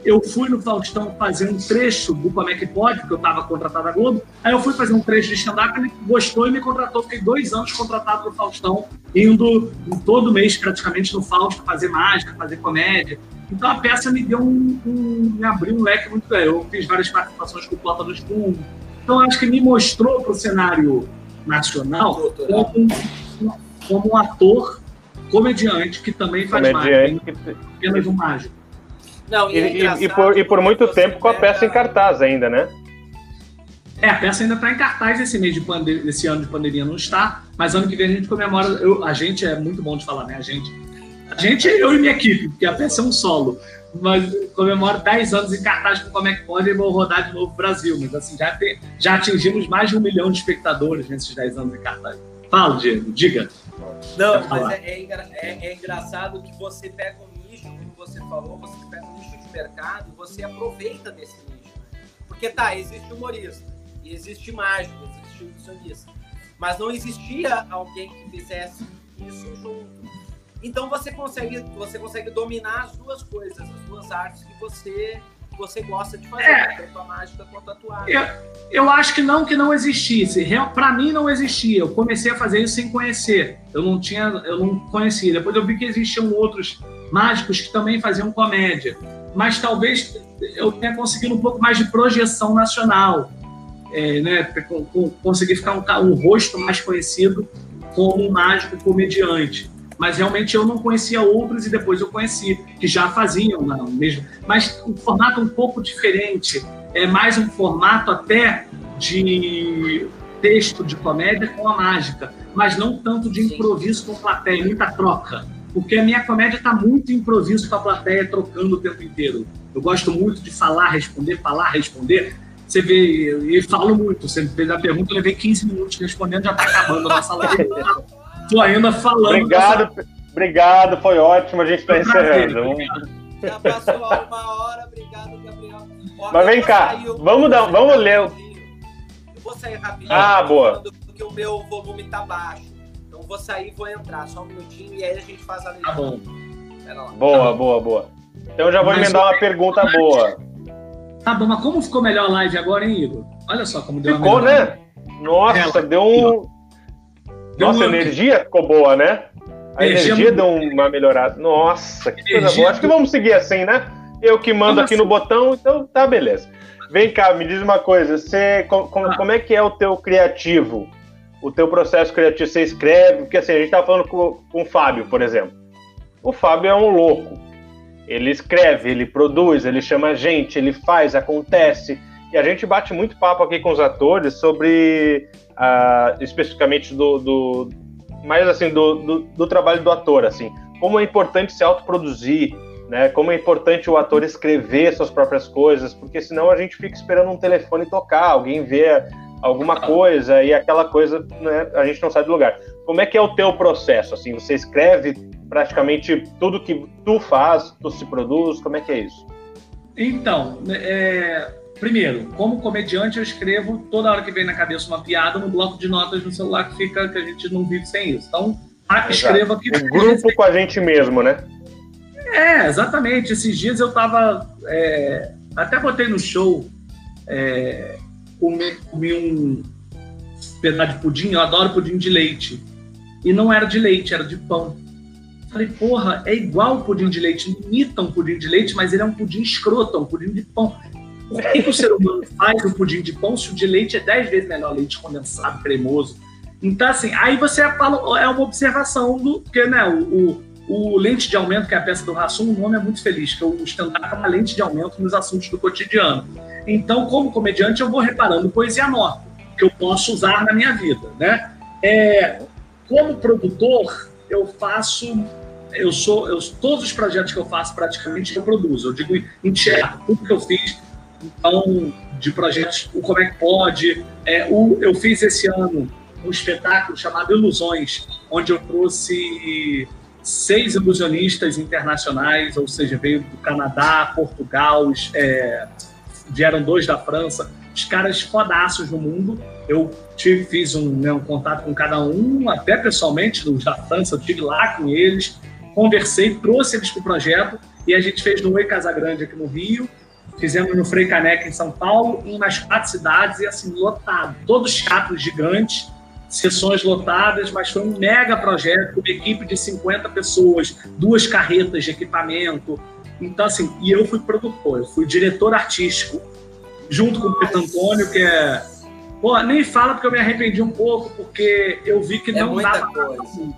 eu fui no Faustão fazer um trecho do Como é que pode, porque eu estava contratado à Globo. Aí eu fui fazer um trecho de stand-up, ele gostou e me contratou. Fiquei dois anos contratado no Faustão, indo todo mês praticamente no Fausto fazer mágica, fazer comédia. Então a peça me deu um, um me abriu um leque muito grande. Eu fiz várias participações com o Plota dos Fundos. Então acho que me mostrou para o cenário nacional como, como um ator comediante que também faz comediante. mágica, apenas um mágico. Não, e, e, é e, por, e por muito tempo com a peça em cartaz ainda, né? É, a peça ainda está em cartaz esse mês de pandemia, esse ano de pandemia não está, mas ano que vem a gente comemora. Eu, a gente é muito bom de falar, né? A gente, a gente, eu e minha equipe, porque a peça é um solo, mas comemora 10 anos em cartaz com como é que pode e vou rodar de novo o Brasil. Mas assim, já, tem, já atingimos mais de um milhão de espectadores nesses 10 anos em cartaz. Fala, Diego, diga. Não, mas é, é, é, é engraçado que você pega um nicho, como você falou, você pega mercado e você aproveita desse nicho. Porque tá, existe humorista, e existe mágico, existe ilusionista. Mas não existia alguém que fizesse isso junto. Então você consegue, você consegue dominar as duas coisas, as duas artes que você você gosta de fazer, é, tanto a mágica quanto a tatuagem. Eu, eu acho que não que não existisse. Para mim não existia. Eu comecei a fazer isso sem conhecer. Eu não tinha, eu não conhecia. Depois eu vi que existiam outros mágicos que também faziam comédia mas talvez eu tenha conseguido um pouco mais de projeção nacional, é, né, com, com, conseguir ficar um, um, rosto mais conhecido como um mágico comediante. Mas realmente eu não conhecia outros e depois eu conheci, que já faziam não, mesmo. Mas um formato um pouco diferente, é mais um formato até de texto de comédia com a mágica, mas não tanto de improviso com plateia, muita troca porque a minha comédia está muito improviso com a plateia, trocando o tempo inteiro. Eu gosto muito de falar, responder, falar, responder. Você vê, e falo muito. Você fez a pergunta, eu levei 15 minutos respondendo, já está acabando a nossa live. Estou ainda falando. Obrigado, dessa... obrigado, foi ótimo. A gente está encerrando. Já passou uma hora, obrigado, Gabriel. Ó, Mas vem cá, sair, vamos, dar, vamos ler. Eu vou sair rapidinho. Ah, boa. Porque o meu volume está baixo vou sair e vou entrar, só um minutinho, e aí a gente faz a leitura. Tá bom. Boa, tá boa, boa. Então eu já vou mas emendar uma pergunta boa. Tá bom, mas como ficou melhor a live agora, hein, Igor? Olha só como deu Ficou, né? Nossa, Ela, deu um. Deu Nossa, a energia ficou boa, né? A energia, energia deu uma melhorada. Nossa, que coisa boa. Acho que vamos seguir assim, né? Eu que mando aqui assim? no botão, então tá beleza. Vem cá, me diz uma coisa. Você, como, ah. como é que é o teu criativo? O teu processo criativo, você escreve, porque assim, a gente estava falando com, com o Fábio, por exemplo. O Fábio é um louco. Ele escreve, ele produz, ele chama gente, ele faz, acontece. E a gente bate muito papo aqui com os atores sobre, uh, especificamente do, do mais assim, do, do, do, trabalho do ator, assim. Como é importante se autoproduzir, né? Como é importante o ator escrever suas próprias coisas, porque senão a gente fica esperando um telefone tocar, alguém vê alguma coisa e aquela coisa né, a gente não sai do lugar. Como é que é o teu processo? Assim, você escreve praticamente tudo que tu faz, tu se produz, como é que é isso? Então, é, primeiro, como comediante eu escrevo toda hora que vem na cabeça uma piada no bloco de notas no celular que fica que a gente não vive sem isso. Então, escrevo aqui. Um grupo com a gente mesmo, né? É, exatamente. Esses dias eu tava é, até botei no show é, comi, comi um pedaço de pudim, eu adoro pudim de leite. E não era de leite, era de pão. Falei, porra, é igual pudim de leite, imita um pudim de leite, mas ele é um pudim escroto, é um pudim de pão. Por que, que o ser humano faz o pudim de pão se o de leite é 10 vezes melhor, leite condensado, cremoso? Então, assim, aí você fala, é uma observação do, porque, né, o, o, o lente de aumento, que é a peça do Rassum, o nome é muito feliz, que o stand-up é uma lente de aumento nos assuntos do cotidiano. Então, como comediante, eu vou reparando poesia nova, que eu posso usar na minha vida, né? É, como produtor, eu faço eu sou eu, todos os projetos que eu faço praticamente eu produzo eu digo enxergo tudo que eu fiz então de projetos o como é que pode é, o, eu fiz esse ano um espetáculo chamado Ilusões onde eu trouxe seis ilusionistas internacionais ou seja veio do Canadá Portugal é, vieram dois da França os caras fodaços no mundo. Eu tive, fiz um, né, um contato com cada um, até pessoalmente, dos da França, eu estive lá com eles, conversei, trouxe eles para o projeto e a gente fez no Oi Casagrande aqui no Rio, fizemos no Frei Caneca em São Paulo, em umas quatro cidades e assim, lotado. Todos teatros gigantes, sessões lotadas, mas foi um mega projeto, com uma equipe de 50 pessoas, duas carretas de equipamento. Então, assim, e eu fui produtor, eu fui diretor artístico junto com o Pedro Antônio, que é. Pô, nem fala porque eu me arrependi um pouco, porque eu vi que é não dava coisa.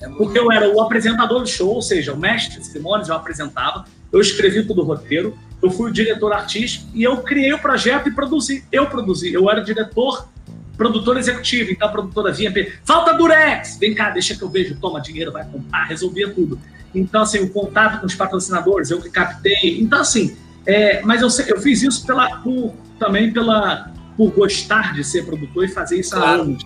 É porque eu era o apresentador do show, ou seja, o mestre cerimônias, eu apresentava, eu escrevi todo o roteiro, eu fui o diretor artístico e eu criei o projeto e produzi. Eu produzi, eu era diretor, produtor executivo, então a produtora vinha, falta durex, vem cá, deixa que eu vejo, toma dinheiro, vai comprar, resolvia tudo. Então, assim, o contato com os patrocinadores, eu que captei. Então, assim, é, mas eu, eu fiz isso pela, por, também pela, por gostar de ser produtor e fazer isso há anos.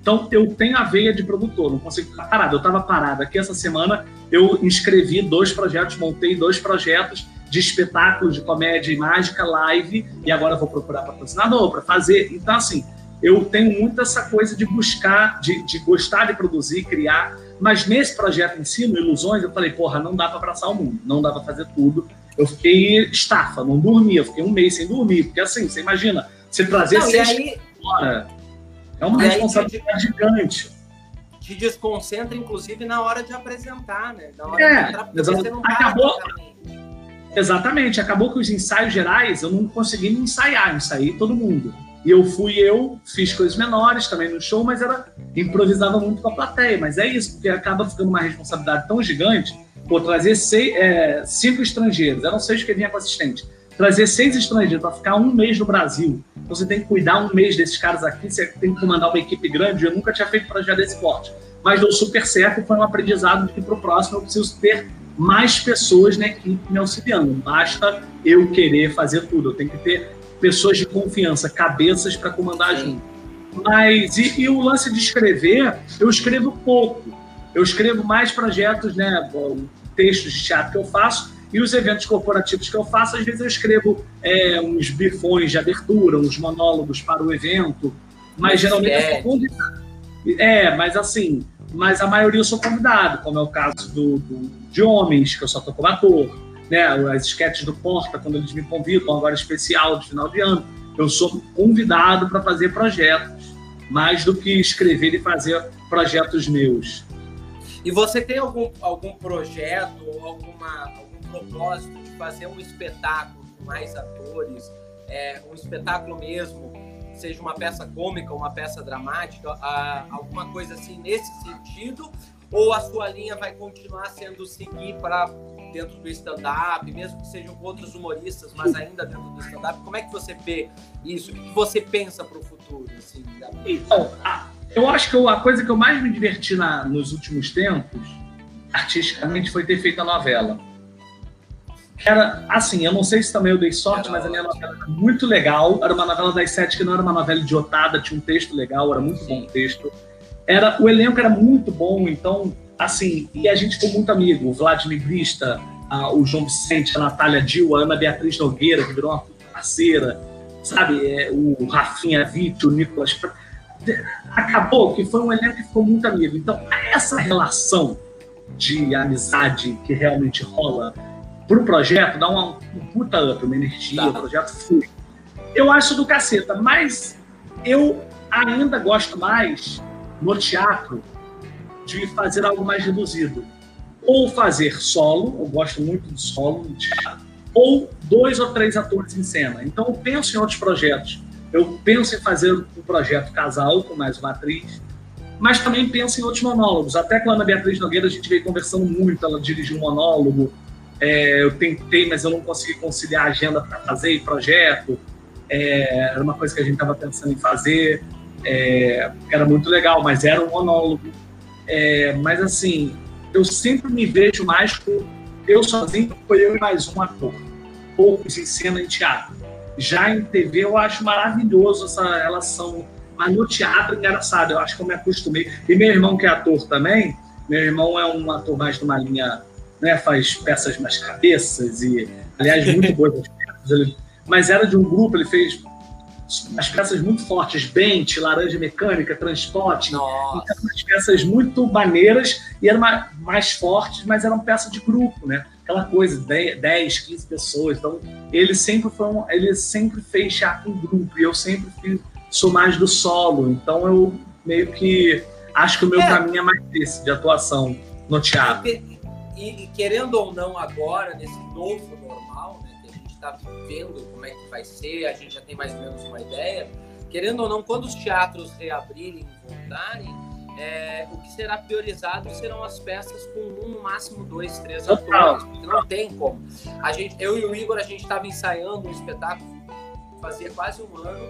Então, eu tenho a veia de produtor, não consigo ficar parado. Eu estava parado aqui essa semana, eu inscrevi dois projetos, montei dois projetos de espetáculos de comédia e mágica live, e agora vou procurar patrocinador para fazer. Então, assim, eu tenho muito essa coisa de buscar, de, de gostar de produzir, criar, mas nesse projeto em si, no Ilusões, eu falei, porra, não dá para abraçar o mundo, não dá para fazer tudo, eu fiquei estafa, não dormia, fiquei um mês sem dormir, porque assim, você imagina, você trazer não, seis aí... fora, é uma responsabilidade te, gigante. Te desconcentra, inclusive, na hora de apresentar, né? Na hora é, de entrar, você não acabou. Exatamente, acabou que os ensaios gerais eu não consegui me ensaiar, ensaiei todo mundo. E eu fui eu, fiz coisas menores também no show, mas era improvisava muito com a plateia. Mas é isso, porque acaba ficando uma responsabilidade tão gigante Pô, trazer seis, é, cinco estrangeiros, eram seis que vinha com assistente. Trazer seis estrangeiros para ficar um mês no Brasil. Então você tem que cuidar um mês desses caras aqui, você tem que comandar uma equipe grande. Eu nunca tinha feito projeto desse porte. Mas deu super certo e foi um aprendizado de que para o próximo eu preciso ter mais pessoas na equipe me auxiliando. basta eu querer fazer tudo. Eu tenho que ter pessoas de confiança, cabeças para comandar junto. Mas, e, e, o lance de escrever, eu escrevo pouco. Eu escrevo mais projetos, né? textos de teatro que eu faço e os eventos corporativos que eu faço, às vezes eu escrevo é, uns bifões de abertura, uns monólogos para o evento, mas geralmente é. eu sou convidado. É, mas assim, mas a maioria eu sou convidado, como é o caso do, do de Homens, que eu só estou como ator, né? as sketches do Porta, quando eles me convidam, agora especial de final de ano, eu sou convidado para fazer projetos, mais do que escrever e fazer projetos meus. E você tem algum, algum projeto ou alguma, algum propósito de fazer um espetáculo com mais atores, é, um espetáculo mesmo, seja uma peça cômica, uma peça dramática, a, alguma coisa assim nesse sentido? Ou a sua linha vai continuar sendo seguir para dentro do stand-up, mesmo que sejam outros humoristas, mas ainda dentro do stand-up? Como é que você vê isso? O que você pensa para o futuro? Assim, então, eu acho que a coisa que eu mais me diverti na, nos últimos tempos, artisticamente, foi ter feito a novela. Era assim, eu não sei se também eu dei sorte, era mas a minha novela era muito legal. Era uma novela das sete que não era uma novela idiotada, tinha um texto legal, era muito bom o texto. Era, o elenco era muito bom, então, assim, e a gente ficou muito amigo. O Vladimir Brista, a, o João Vicente, a Natália Dil, a Ana Beatriz Nogueira, que virou uma parceira, sabe? É, o Rafinha Vitti, o Nicolas acabou que foi um elenco que ficou muito amigo. Então, essa relação de amizade que realmente rola pro projeto dá uma, um puta up, uma energia, o projeto flui. Eu acho do caceta, mas eu ainda gosto mais no teatro de fazer algo mais reduzido. Ou fazer solo, eu gosto muito de solo no teatro, ou dois ou três atores em cena. Então eu penso em outros projetos. Eu penso em fazer um projeto casal com mais uma atriz, mas também penso em outros monólogos. Até com a Ana Beatriz Nogueira a gente veio conversando muito, ela dirigiu um monólogo, é, eu tentei, mas eu não consegui conciliar a agenda para fazer e projeto. É, era uma coisa que a gente estava pensando em fazer, é, era muito legal, mas era um monólogo. É, mas assim, eu sempre me vejo mais com eu sozinho, foi eu e mais um ator. Poucos em cena em teatro. Já em TV eu acho maravilhoso essa relação, mas no teatro engraçado, eu acho que eu me acostumei. E meu irmão que é ator também, meu irmão é um ator mais de uma linha, né, faz peças mais cabeças e, aliás, muito boas peças. Mas era de um grupo, ele fez as peças muito fortes, Bent, Laranja Mecânica, Transporte, então, as peças muito maneiras e eram mais fortes, mas eram peças de grupo, né? Aquela coisa, 10, 15 pessoas. Então, ele sempre foi um, ele sempre fez teatro em grupo e eu sempre fiz, sou mais do solo. Então, eu meio que acho que o meu é. caminho é mais esse, de atuação no teatro. E, e, e querendo ou não agora, nesse novo está vendo como é que vai ser, a gente já tem mais ou menos uma ideia. Querendo ou não, quando os teatros reabrirem e voltarem, é, o que será priorizado serão as peças com um, no máximo dois, três atores, porque não tem como. A gente, eu e o Igor, a gente estava ensaiando um espetáculo fazia quase um ano,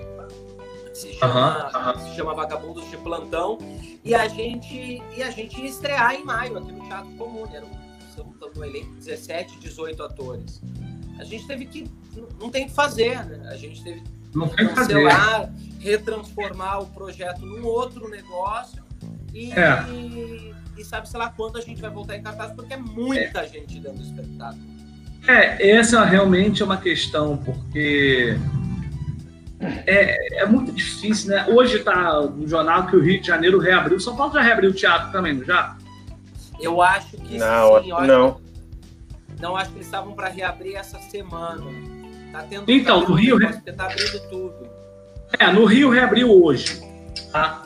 se chama, se chama Vagabundos de Plantão, e a gente e a gente ia estrear em maio aqui no Teatro Comum, era um, no elenco 17, 18 atores a gente teve que. Não tem o que fazer, né? A gente teve que cancelar, retransformar o projeto num outro negócio e, é. e, e sabe, sei lá, quando a gente vai voltar em cartaz, porque é muita é. gente dando espetáculo. É, essa realmente é uma questão, porque é, é muito difícil, né? Hoje está no jornal que o Rio de Janeiro reabriu. São Paulo já reabriu o teatro também, não já? Eu acho que não, sim. não. Não, acho que eles estavam para reabrir essa semana. Tá tendo, então, no Rio. Tá abrindo tudo. É, no Rio reabriu hoje. Tá?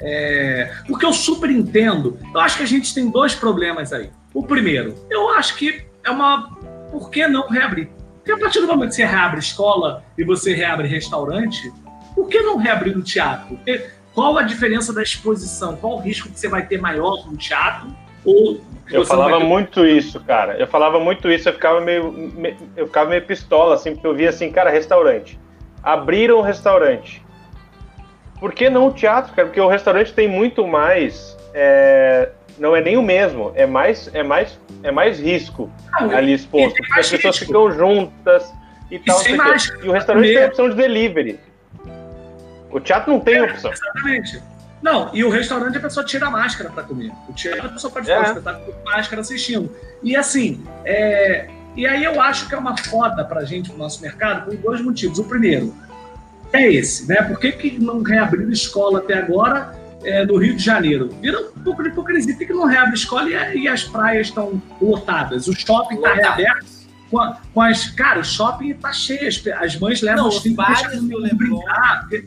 É, porque eu super entendo. Eu acho que a gente tem dois problemas aí. O primeiro, eu acho que é uma. Por que não reabrir? Porque a partir do momento que você reabre escola e você reabre restaurante, por que não reabrir no teatro? Qual a diferença da exposição? Qual o risco que você vai ter maior no teatro ou eu falava muito isso, cara. Eu falava muito isso, eu ficava meio, me, eu ficava meio pistola, assim, porque eu via assim, cara, restaurante. Abriram um restaurante. Por que não o teatro, cara? Porque o restaurante tem muito mais. É, não é nem o mesmo, é mais, é mais, é mais risco ah, ali exposto. Porque as pessoas risco. ficam juntas e, e tal. E o restaurante tem opção de delivery. O teatro não tem é, opção. Exatamente. Não, e o restaurante a pessoa tira a máscara para comer. O teatro a pessoa pode ficar é. espetáculo com máscara assistindo. E assim, é... e aí eu acho que é uma foda pra gente, pro nosso mercado, por dois motivos. O primeiro é esse, né? Por que, que não reabriu escola até agora é, no Rio de Janeiro? Vira um pouco de hipocrisia. Por que, não reabre escola e, e as praias estão lotadas? O shopping está reaberto. Com, a, com, as. Cara, o shopping tá cheio, as, as mães levam não, os filhos para brincar. Porque,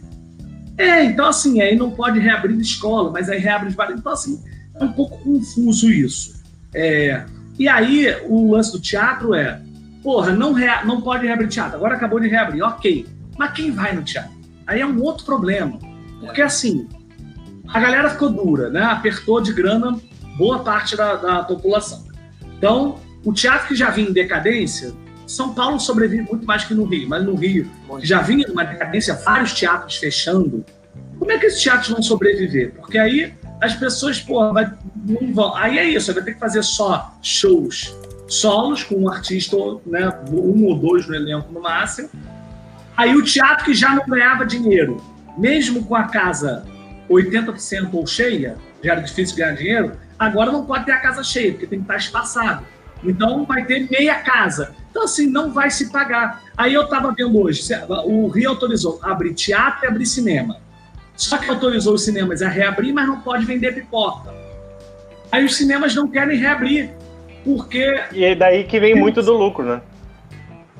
é, então assim, aí não pode reabrir escola, mas aí reabre os bares. Então, assim, é um pouco confuso isso. É, e aí, o lance do teatro é, porra, não, rea, não pode reabrir teatro, agora acabou de reabrir, ok. Mas quem vai no teatro? Aí é um outro problema. Porque assim, a galera ficou dura, né? Apertou de grana boa parte da, da população. Então, o teatro que já vinha em decadência, são Paulo sobrevive muito mais que no Rio, mas no Rio já vinha numa decadência, vários teatros fechando. Como é que esses teatros vão sobreviver? Porque aí as pessoas, pô, vai, não vão. Aí é isso, vai ter que fazer só shows solos com um artista, né, um ou dois no elenco no máximo. Aí o teatro que já não ganhava dinheiro, mesmo com a casa 80% ou cheia, já era difícil ganhar dinheiro, agora não pode ter a casa cheia, porque tem que estar espaçado. Então vai ter meia casa. Então, assim, não vai se pagar. Aí eu estava vendo hoje, o Rio autorizou abrir teatro e abrir cinema. Só que autorizou os cinemas a reabrir, mas não pode vender pipoca. Aí os cinemas não querem reabrir, porque... E é daí que vem muito do lucro, né?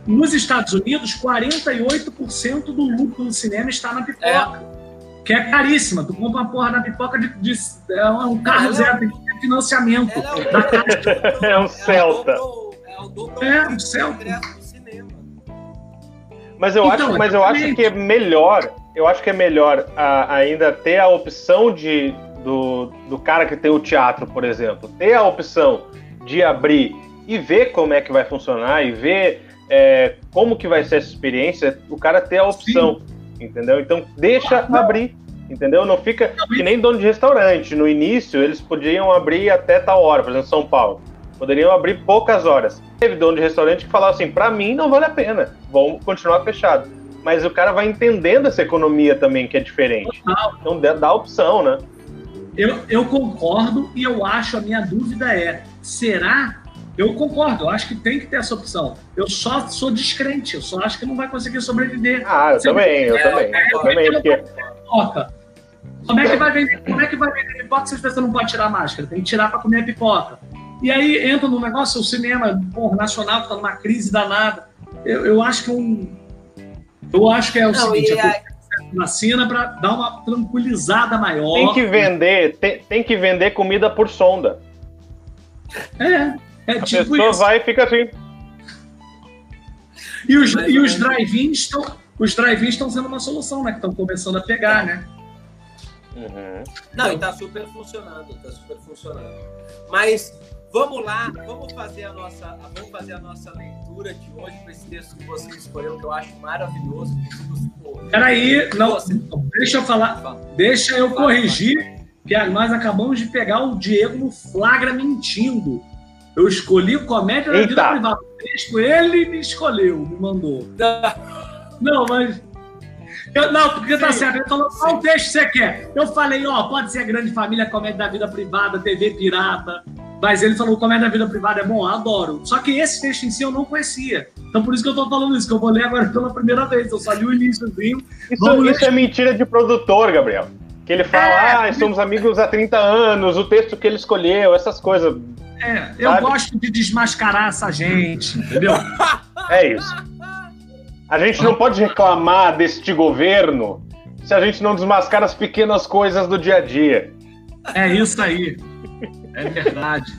Nos Estados Unidos, 48% do lucro do cinema está na pipoca. que é caríssima. Tu compra uma porra da pipoca de, de, é um carro zero, financiamento. É, é um Celta. É, um Celta. Mas eu então, acho, mas eu acho que é melhor, eu acho que é melhor a, ainda ter a opção de do, do cara que tem o teatro, por exemplo, ter a opção de abrir e ver como é que vai funcionar e ver é, como que vai ser essa experiência, o cara ter a opção, Sim. entendeu? Então deixa abrir, entendeu? Não fica que nem dono de restaurante. No início eles podiam abrir até tal hora, por exemplo, São Paulo. Poderiam abrir poucas horas. Teve dono de restaurante que falava assim: para mim não vale a pena, vamos continuar fechado. Mas o cara vai entendendo essa economia também que é diferente. Então dá opção, né? Eu, eu concordo e eu acho, a minha dúvida é: será eu concordo, eu acho que tem que ter essa opção. Eu só sou descrente, eu só acho que não vai conseguir sobreviver. Ah, eu também, eu é, também. É, eu também porque... Como é que vai vender, como é que vai vender pipoca se você não pode tirar a máscara? Tem que tirar para comer a pipoca. E aí entra no negócio, o cinema porra, nacional está numa crise danada. Eu, eu acho que é um. Eu acho que é o não, seguinte, a... vacina para dar uma tranquilizada maior. Tem que vender, tem, tem que vender comida por sonda. É. É a tipo pessoa isso. vai e fica assim. E os, e os drive-ins estão. Os drive-ins estão sendo uma solução, né? Que estão começando a pegar, né? Uhum. Não, e tá super funcionando, tá super funcionando. Mas vamos lá, vamos fazer a nossa, vamos fazer a nossa leitura de hoje para esse texto que você escolheu, que eu acho maravilhoso. Peraí, não, deixa eu falar, deixa eu corrigir, que nós acabamos de pegar o Diego no flagra mentindo. Eu escolhi o Comédia da Vida Privada. Ele me escolheu, me mandou. Não, mas. Eu, não, porque tá certo. Ele falou, qual texto você quer? Eu falei, ó, pode ser Grande Família, Comédia da Vida Privada, TV Pirata. Mas ele falou, Comédia da Vida Privada é bom, adoro. Só que esse texto em si eu não conhecia. Então por isso que eu tô falando isso, que eu vou ler agora pela primeira vez. Eu só li o iníciozinho. Isso, isso é mentira de produtor, Gabriel. Que ele fala, é, ah, somos amigos há 30 anos, o texto que ele escolheu, essas coisas. É, eu sabe? gosto de desmascarar essa gente, entendeu? É isso. A gente não pode reclamar deste governo se a gente não desmascara as pequenas coisas do dia a dia. É isso aí. É verdade.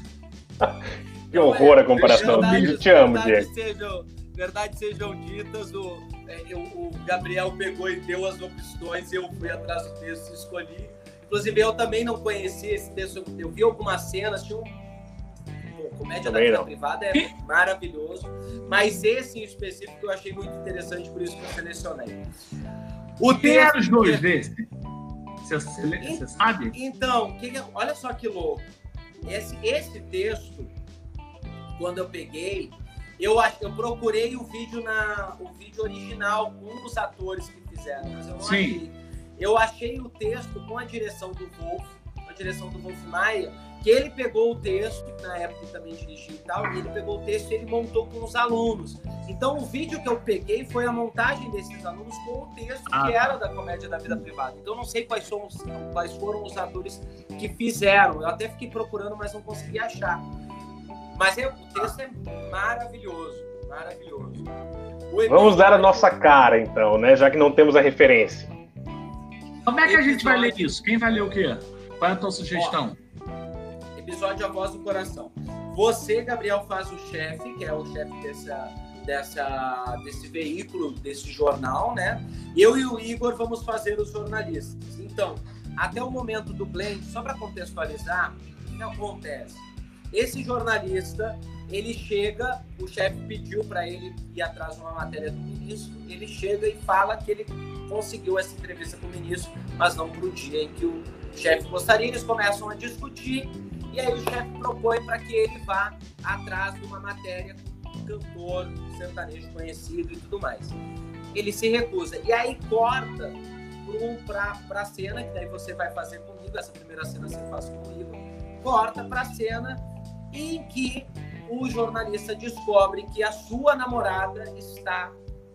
que horror a comparação. Verdade, te amo, Diego. Sejam, verdade sejam ditas, o, é, eu, o Gabriel pegou e deu as opções, eu fui atrás do texto e escolhi. Inclusive, eu também não conhecia esse texto, eu vi algumas cenas, tinha um Comédia Também da Vida Privada é maravilhoso, mas esse em específico eu achei muito interessante, por isso que eu selecionei. O texto... os dois desses? Você, você, sabe? Então, que olha só que louco. Esse, esse texto, quando eu peguei, eu, eu procurei o vídeo na o vídeo original, um dos atores que fizeram, mas eu não Sim. achei. Eu achei o texto com a direção do Wolf, com a direção do Wolf Maia, que ele pegou o texto, na época também dirigia e tal, e ele pegou o texto e ele montou com os alunos. Então o vídeo que eu peguei foi a montagem desses alunos com o texto ah. que era da comédia da vida privada. Então eu não sei quais, são os, quais foram os atores que fizeram. Eu até fiquei procurando, mas não consegui achar. Mas é, o texto é maravilhoso, maravilhoso. Vamos dar a nossa cara, então, né? Já que não temos a referência. Como é que a gente vai ler isso? Quem vai ler o quê? Qual é a tua sugestão? Episódio A Voz do Coração. Você, Gabriel, faz o chefe, que é o chefe dessa, dessa, desse veículo, desse jornal, né? Eu e o Igor vamos fazer os jornalistas. Então, até o momento do blend, só para contextualizar, o que acontece? Esse jornalista, ele chega, o chefe pediu para ele ir atrás de uma matéria do ministro, ele chega e fala que ele conseguiu essa entrevista com o ministro, mas não para o dia em que o chefe gostaria. Eles começam a discutir e aí o chefe propõe para que ele vá atrás de uma matéria com um cantor sertanejo conhecido e tudo mais. Ele se recusa. E aí corta para a cena, que daí você vai fazer comigo, essa primeira cena você faz comigo, corta para a cena em que o jornalista descobre que a sua namorada está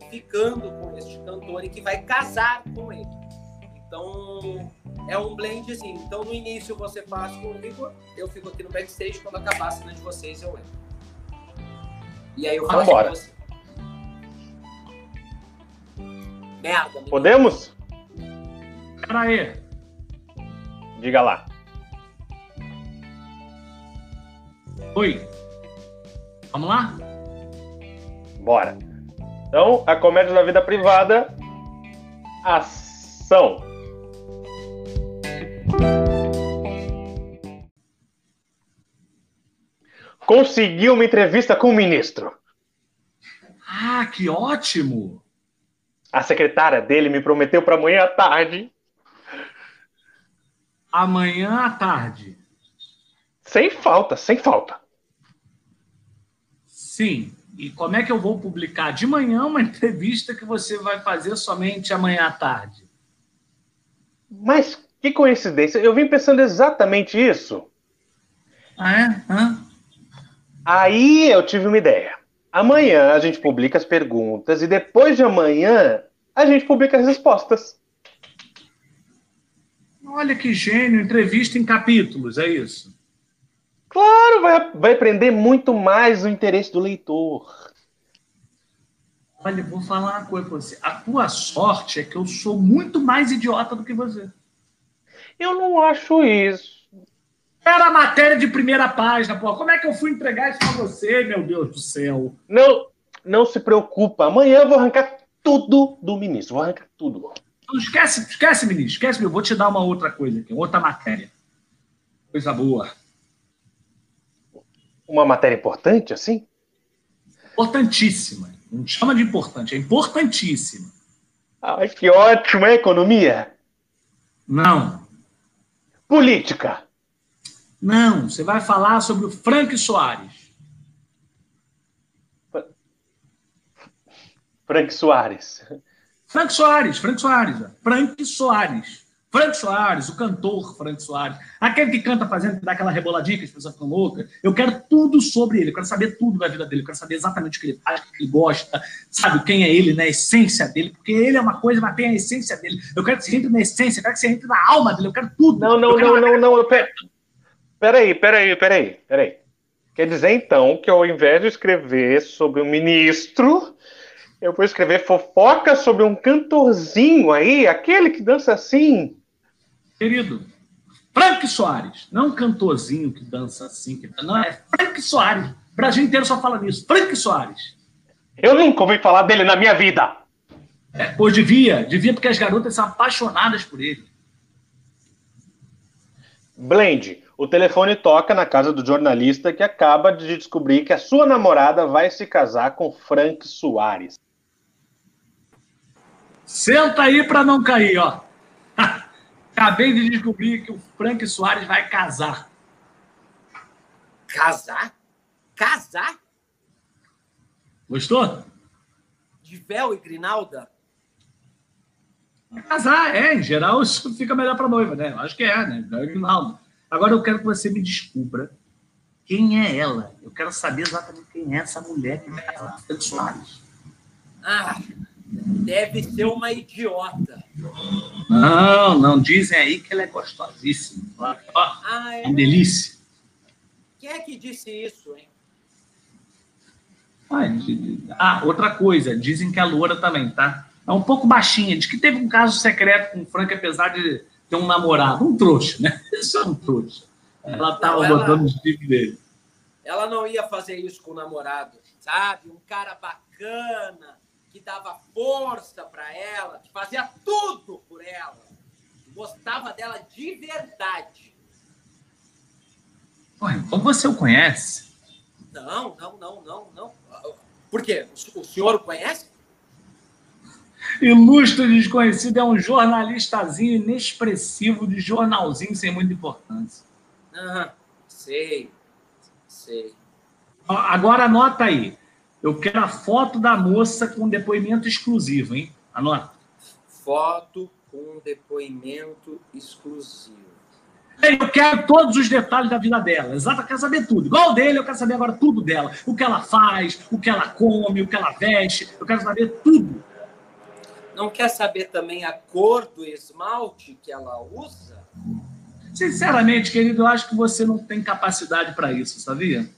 ficando com este cantor e que vai casar com ele. Então, é um blend assim. Então, no início você faz com o Igor, eu fico aqui no backstage, quando acabar a cena de vocês, eu entro. E aí eu faço Vambora. com você. Merda. Podemos? Peraí. Diga lá. Oi. Vamos lá? Bora. Então, a comédia da vida privada. Ação. Conseguiu uma entrevista com o ministro. Ah, que ótimo! A secretária dele me prometeu para amanhã à tarde. Amanhã à tarde. Sem falta, sem falta. Sim. E como é que eu vou publicar de manhã uma entrevista que você vai fazer somente amanhã à tarde? Mas que coincidência, eu vim pensando exatamente isso. Ah, é? Hã? Aí eu tive uma ideia. Amanhã a gente publica as perguntas e depois de amanhã a gente publica as respostas. Olha que gênio, entrevista em capítulos, é isso? Claro, vai, vai prender muito mais o interesse do leitor. Olha, vou falar uma coisa pra você. A tua sorte é que eu sou muito mais idiota do que você. Eu não acho isso. Era a matéria de primeira página, pô. Como é que eu fui entregar isso pra você, meu Deus do céu? Não, não se preocupa. Amanhã eu vou arrancar tudo do ministro. Vou arrancar tudo. Não esquece, esquece, ministro. Esquece, meu. Vou te dar uma outra coisa aqui, outra matéria. Coisa boa. Uma matéria importante, assim? Importantíssima. Não chama de importante, é importantíssima. Ai, que ótimo, é economia? Não. Política. Não, você vai falar sobre o Frank Soares. Frank Soares. Frank Soares, Frank Soares. Frank Soares. Frank Soares, o cantor Frank Soares. Aquele que canta fazendo, que dá aquela reboladinha que as pessoas ficam loucas. Eu quero tudo sobre ele, eu quero saber tudo da vida dele, eu quero saber exatamente o que ele faz, o que ele gosta, sabe quem é ele, na né? essência dele, porque ele é uma coisa, mas tem a essência dele. Eu quero que você entre na essência, eu quero que você entre na alma dele, eu quero tudo. Não, não, não, não, não, eu quero... Peraí, peraí, peraí, peraí. Quer dizer, então, que ao invés de escrever sobre um ministro, eu vou escrever fofoca sobre um cantorzinho aí, aquele que dança assim. Querido, Frank Soares, não um cantorzinho que dança assim, que... não, é Frank Soares. O Brasil inteiro só fala nisso. Frank Soares. Eu nunca ouvi falar dele na minha vida. É, pois devia, devia porque as garotas são apaixonadas por ele. Blend, o telefone toca na casa do jornalista que acaba de descobrir que a sua namorada vai se casar com Frank Soares. Senta aí para não cair, ó. Acabei de descobrir que o Frank Soares vai casar. Casar? Casar? Gostou? De véu e grinalda? Casar, é. Em geral, isso fica melhor para noiva, né? Acho que é, né? Véu e grinalda. Agora eu quero que você me descubra quem é ela. Eu quero saber exatamente quem é essa mulher que vai casar Frank Soares. Ah, deve ser uma idiota. Não, não. Dizem aí que ela é gostosíssima. Ó, ah, é? Uma delícia. Quem é que disse isso, hein? Ah, outra coisa. Dizem que a loura também, tá? É um pouco baixinha. Diz que teve um caso secreto com o Frank, apesar de ter um namorado. Um trouxa, né? Isso é um trouxa. Ela tava ela, botando os tipos dele. Ela não ia fazer isso com o namorado, sabe? Um cara bacana, que dava força para ela, que fazia tudo por ela. Gostava dela de verdade. Ué, então você o conhece? Não, não, não, não, não. Por quê? O senhor o conhece? Ilustre desconhecido é um jornalistazinho inexpressivo de jornalzinho sem muita importância. Ah, sei, sei. Agora anota aí. Eu quero a foto da moça com depoimento exclusivo, hein? Anota. Foto com depoimento exclusivo. Eu quero todos os detalhes da vida dela. Exato, eu quero saber tudo. Igual dele, eu quero saber agora tudo dela. O que ela faz, o que ela come, o que ela veste. Eu quero saber tudo. Não quer saber também a cor do esmalte que ela usa? Sinceramente, querido, eu acho que você não tem capacidade para isso, sabia?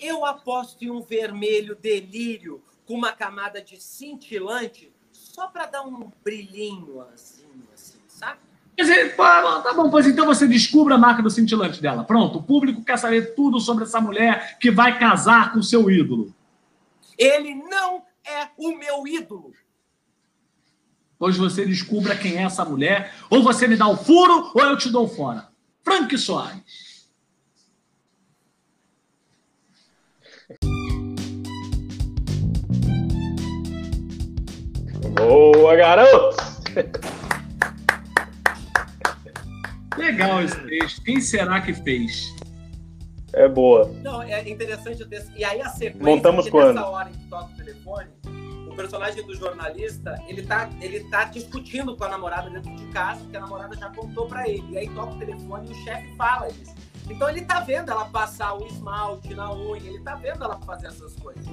Eu aposto em um vermelho delírio com uma camada de cintilante só para dar um brilhinho assim, assim, sabe? Dizer, tá bom, pois então você descubra a marca do cintilante dela. Pronto, o público quer saber tudo sobre essa mulher que vai casar com seu ídolo. Ele não é o meu ídolo. Pois você descubra quem é essa mulher, ou você me dá o furo, ou eu te dou fora. Frank Soares. Boa, garoto! Legal esse texto. Quem será que fez? É boa. Não, é interessante. E aí a sequência. Montamos quando? Nessa hora em que toca o telefone, o personagem do jornalista, ele tá, ele tá discutindo com a namorada dentro de casa, porque a namorada já contou para ele. E aí toca o telefone e o chefe fala isso. Então ele tá vendo ela passar o esmalte na unha, ele tá vendo ela fazer essas coisas.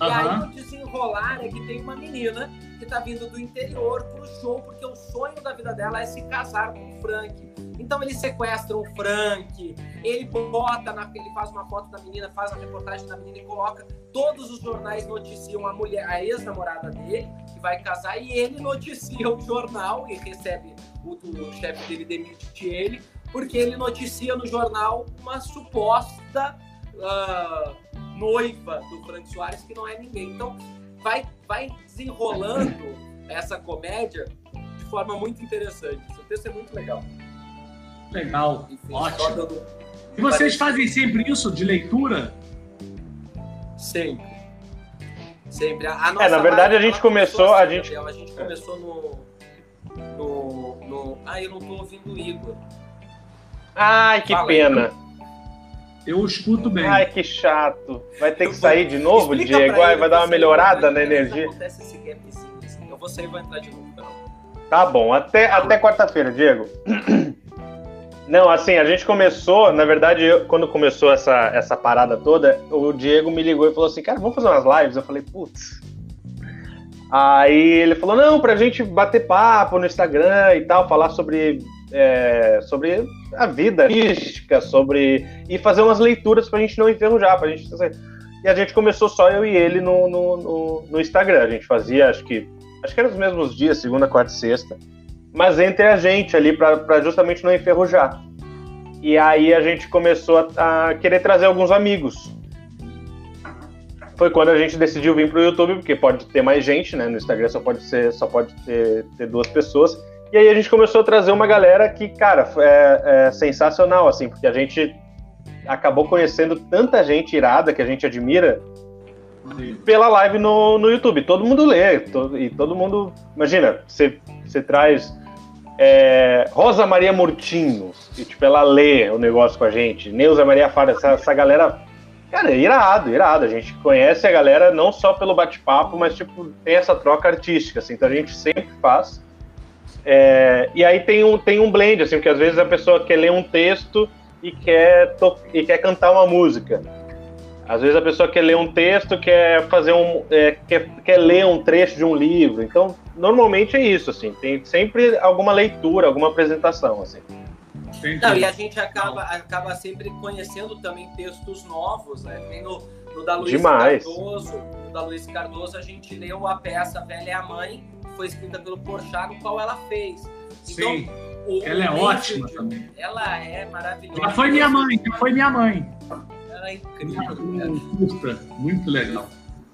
E aí o desenrolar é que tem uma menina que tá vindo do interior pro show, porque o sonho da vida dela é se casar com o Frank. Então ele sequestra o Frank, ele bota, na, ele faz uma foto da menina, faz a reportagem da menina e coloca. Todos os jornais noticiam a mulher, a ex-namorada dele, que vai casar, e ele noticia o jornal e recebe, o, o chefe dele demite ele, porque ele noticia no jornal uma suposta uh, noiva do Frank Soares que não é ninguém. Então vai, vai desenrolando essa comédia de forma muito interessante. Esse texto é muito legal. Legal, Enfim, ótimo. E vocês fazem sempre isso de leitura? Sempre. Sempre. A, a é, na verdade a gente começou, a gente... a gente começou no, no, no... Ah, eu não tô ouvindo o Igor. Ai, que Fala, pena. Eu escuto bem. Ai, que chato. Vai ter que sair de novo, Diego? Vai, vai dar uma melhorada na energia. Acontece esse gapzinho, assim. Eu vou sair e vou entrar de novo. Tá bom, até, até quarta-feira, Diego. Não, assim, a gente começou, na verdade, eu, quando começou essa, essa parada toda, o Diego me ligou e falou assim, cara, vamos fazer umas lives? Eu falei, putz. Aí ele falou, não, pra gente bater papo no Instagram e tal, falar sobre, é, sobre a vida artística, sobre. e fazer umas leituras pra gente não enferrujar, pra gente. E a gente começou só eu e ele no, no, no, no Instagram. A gente fazia, acho que. Acho que era os mesmos dias, segunda, quarta e sexta mas entre a gente ali para justamente não enferrujar. E aí a gente começou a, a, querer trazer alguns amigos. Foi quando a gente decidiu vir para o YouTube, porque pode ter mais gente, né? No Instagram só pode ser, só pode ter, ter duas pessoas. E aí a gente começou a trazer uma galera que, cara, é, é sensacional, assim, porque a gente acabou conhecendo tanta gente irada que a gente admira pela live no, no YouTube. Todo mundo lê, e todo mundo. Imagina, você, você traz é, Rosa Maria Murtinho, e, tipo, ela lê o negócio com a gente, Neuza Maria Fara, essa, essa galera, cara, é irado, irado, a gente conhece a galera não só pelo bate-papo, mas, tipo, tem essa troca artística, assim, então a gente sempre faz, é, e aí tem um, tem um blend, assim, porque às vezes a pessoa quer ler um texto e quer, e quer cantar uma música, às vezes a pessoa quer ler um texto, quer fazer um, é, quer, quer ler um trecho de um livro. Então, normalmente é isso, assim. Tem sempre alguma leitura, alguma apresentação, assim. Não, e a gente acaba, acaba sempre conhecendo também textos novos, né? Tem no, no da Luiz Demais. Cardoso, no da Luiz Cardoso a gente leu a peça Velha é a Mãe, foi escrita pelo Porchat, qual ela fez. Então, Sim. O, ela é ótima de, também. Ela é maravilhosa. Já foi minha mãe, já foi minha mãe é incrível. Curta, muito legal.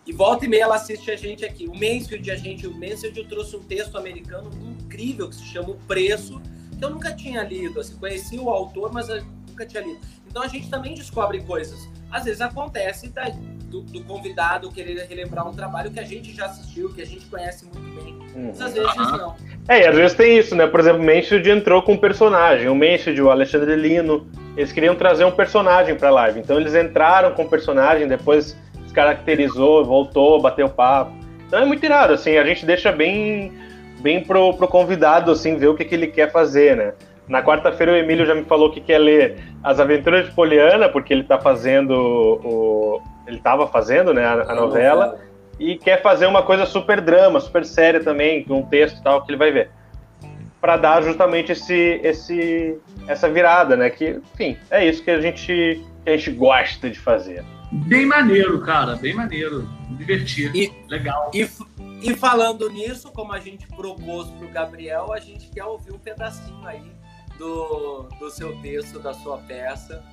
E volta e meia ela assiste a gente aqui. O Mansfield, a gente, o Mansfield trouxe um texto americano incrível que se chama O Preço, que eu nunca tinha lido. Assim, conheci o autor, mas eu nunca tinha lido. Então a gente também descobre coisas. Às vezes acontece da, do, do, convidado querer relembrar um trabalho que a gente já assistiu, que a gente conhece muito bem. Mas às vezes não. É, e às vezes tem isso, né? Por exemplo, o Mansfield entrou com um personagem. O Mansfield, o Alexandre Lino, eles queriam trazer um personagem pra live. Então eles entraram com o personagem, depois se caracterizou, voltou, bateu papo. Então é muito irado, assim, a gente deixa bem, bem pro, pro convidado, assim, ver o que, que ele quer fazer, né? Na quarta-feira o Emílio já me falou que quer ler As Aventuras de Poliana, porque ele tá fazendo o. Ele tava fazendo, né, a, a novela, e quer fazer uma coisa super drama, super séria também, com um texto e tal, que ele vai ver. para dar justamente esse, esse, essa virada, né? Que, enfim, é isso que a gente, que a gente gosta de fazer. Bem maneiro, cara, bem maneiro. Divertir. E, Legal. E, E falando nisso, como a gente propôs para o Gabriel, a gente quer ouvir um pedacinho aí do, do seu texto, da sua peça.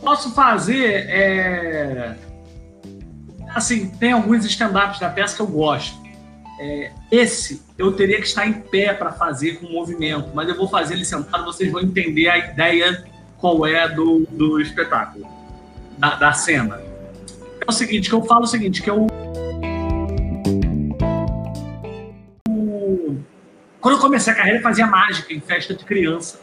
Posso fazer. É... Assim, tem alguns stand-ups da peça que eu gosto. É, esse eu teria que estar em pé para fazer com movimento, mas eu vou fazer ele sentado, vocês vão entender a ideia qual é do, do espetáculo, da, da cena. É o seguinte, que eu falo o seguinte, que eu Quando eu comecei a carreira, eu fazia mágica em festa de criança.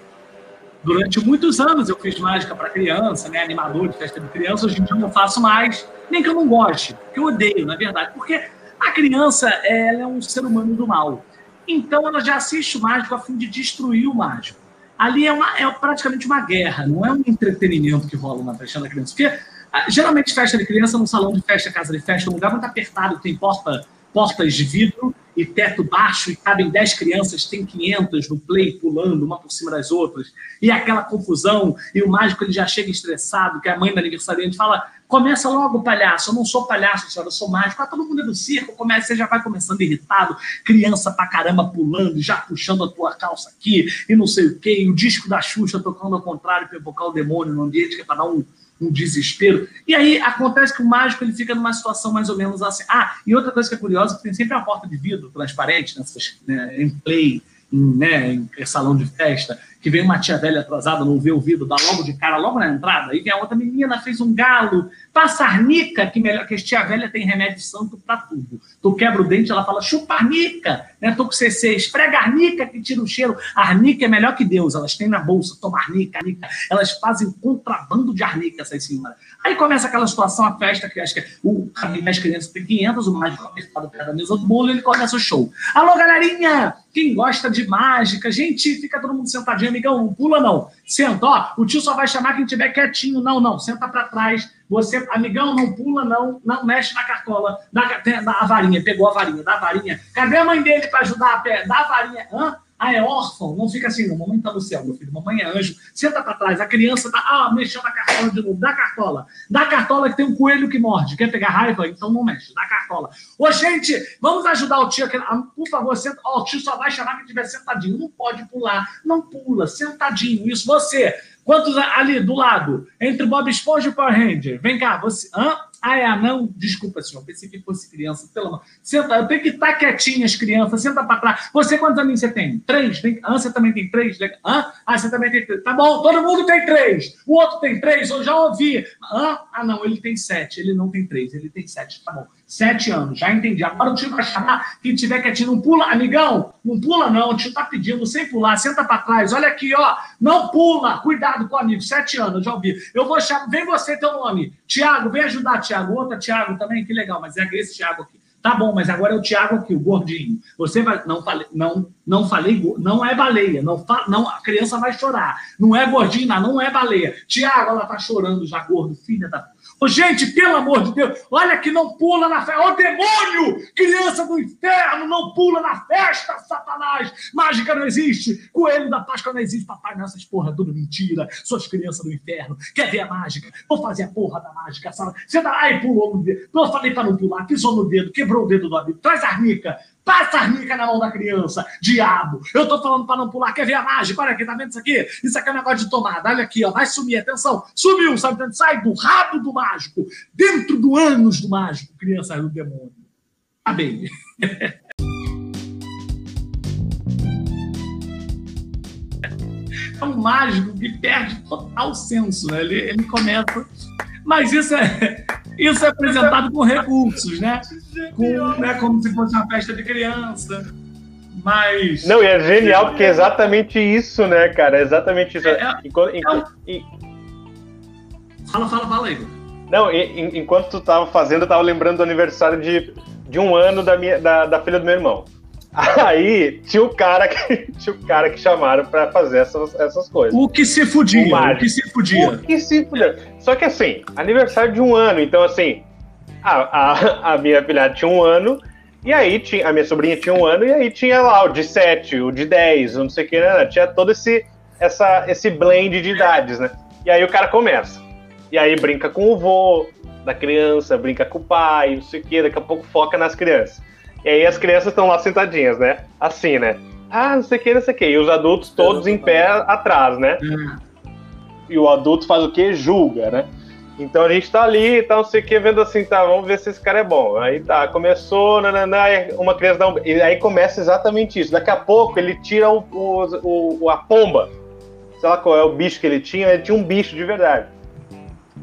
Durante muitos anos eu fiz mágica para criança, né? animador de festa de criança. Hoje em dia eu não faço mais, nem que eu não goste, que eu odeio, na verdade. Porque a criança ela é um ser humano do mal. Então ela já assiste o mágico a fim de destruir o mágico. Ali é, uma, é praticamente uma guerra, não é um entretenimento que rola na festa da criança. Porque ah, geralmente festa de criança, num salão de festa, casa de festa, um lugar muito apertado, tem porta, portas de vidro, e teto baixo, e cabem 10 crianças, tem 500 no play pulando uma por cima das outras, e aquela confusão, e o mágico ele já chega estressado, que a mãe da aniversariante fala: começa logo, palhaço, eu não sou palhaço, senhora, eu sou mágico. Ah, todo mundo é do circo, começa, você já vai começando irritado, criança pra caramba pulando, já puxando a tua calça aqui, e não sei o quê, e o disco da Xuxa tocando ao contrário para evocar o demônio no ambiente, que é para dar um um desespero. E aí acontece que o mágico ele fica numa situação mais ou menos assim. Ah, e outra coisa que é curiosa, que tem sempre a porta de vidro transparente nessas, né, em play, em, né, em salão de festa, que vem uma tia velha atrasada, não vê o vidro, dá logo de cara, logo na entrada, aí vem a outra menina, fez um galo, passa arnica, que melhor que a tia velha tem remédio santo pra tudo. Tu quebra o dente, ela fala, chupa arnica, né? Tô com CC, esfrega arnica que tira o cheiro. Arnica é melhor que Deus, elas têm na bolsa, toma arnica, arnica. Elas fazem contrabando de arnica, essas senhoras. Aí começa aquela situação, a festa, que acho que é o as crianças tem 500, o mágico apertado perto da mesa do bolo, ele começa o show. Alô, galerinha! Quem gosta de mágica, gente, fica todo mundo sentadinho, amigão, não pula não. Senta, ó, o tio só vai chamar quem estiver quietinho. Não, não, senta para trás. Você, amigão, não pula não, não mexe na cartola, dá, dá a varinha, pegou a varinha, dá a varinha. Cadê a mãe dele para ajudar a pé? Dá a varinha. Hã? Ah, é órfão? Não fica assim, não. Mamãe está no céu, meu filho. Mamãe é anjo. Senta para trás. A criança está. Ah, mexendo na cartola de novo. Dá cartola. Dá cartola que tem um coelho que morde. Quer pegar raiva? Então não mexe. Dá cartola. Ô, gente, vamos ajudar o tio aqui. Ah, por favor, senta. Ó, oh, o tio só vai chamar quem estiver sentadinho. Não pode pular. Não pula. Sentadinho. Isso. Você. Quantos ali do lado? Entre Bob Esponja e Power Ranger. Vem cá. Você. Hã? Ah, é não? Desculpa, senhor. Pensei que fosse criança. Pelo amor. Senta, eu tenho que estar quietinha as crianças. Senta para trás. Você, quantos anos você tem? Três? Vem... Ah, você também tem três? Hã? Ah, você também tem três. Tá bom, todo mundo tem três. O outro tem três, eu já ouvi. Hã? Ah, não, ele tem sete. Ele não tem três, ele tem sete. Tá bom. Sete anos, já entendi. Agora o tio vai chamar, quem tiver quietinho, não pula, amigão, não pula não, o tio tá pedindo, sem pular, senta para trás, olha aqui, ó, não pula, cuidado com o amigo, sete anos, já ouvi. Eu vou chamar, vem você, teu nome, Tiago, vem ajudar, Tiago, outra Tiago também, que legal, mas é esse Tiago aqui. Tá bom, mas agora é o Tiago aqui, o gordinho. Você vai. Não falei, não, não falei, não é baleia. Não, não, a criança vai chorar. Não é gordinho, não é baleia. Tiago, ela tá chorando já, gordo, filha da Oh, gente, pelo amor de Deus, olha que não pula na festa. Ô, oh, demônio! Criança do inferno, não pula na festa, Satanás! Mágica não existe, coelho da Páscoa não existe, papai, não, essas porra tudo mentira. Suas crianças do inferno, quer ver a mágica? Vou fazer a porra da mágica, sabe? Você dá, ai, pulou no dedo. Eu falei para não pular, pisou no dedo, quebrou o dedo do amigo. Traz arnica, Passa a arnica na mão da criança. Diabo. Eu tô falando para não pular. Quer ver a mágica? Olha aqui, tá vendo isso aqui? Isso aqui é um negócio de tomada. Olha aqui, ó. Vai sumir. Atenção. Sumiu, sabe? Sai do rabo do mágico. Dentro do ânus do mágico. Criança do demônio. Tá bem. é um mágico que perde total senso, né? Ele, ele começa. Mas isso é, isso é apresentado com recursos, né? Com, né? Como se fosse uma festa de criança. Mas. Não, e é genial, porque é exatamente isso, né, cara? É exatamente isso. É, é, enquanto, é um... Fala, fala, fala aí. Não, enquanto tu tava fazendo, eu tava lembrando do aniversário de, de um ano da, minha, da, da filha do meu irmão. Aí tinha o cara que, tinha o cara que chamaram para fazer essas, essas coisas. O que se fudia, o, o, que se fudia. O que se fudia. Só que assim, aniversário de um ano, então assim, a, a, a minha filha tinha um ano, e aí tinha, a minha sobrinha tinha um ano, e aí tinha lá o de sete, o de dez, o não sei o que, né? Tinha todo esse, essa, esse blend de idades, né? E aí o cara começa. E aí brinca com o vô, da criança, brinca com o pai, não sei o que, daqui a pouco foca nas crianças. E aí as crianças estão lá sentadinhas, né? Assim, né? Ah, não sei o que, não sei o que. E os adultos todos em pé atrás, né? Hum. E o adulto faz o quê? Julga, né? Então a gente tá ali e tá, não sei o que, vendo assim, tá, vamos ver se esse cara é bom. Aí tá, começou, nananã, uma criança dá um. E aí começa exatamente isso. Daqui a pouco ele tira o, o, o, a pomba. Sei lá qual é o bicho que ele tinha, ele tinha um bicho de verdade.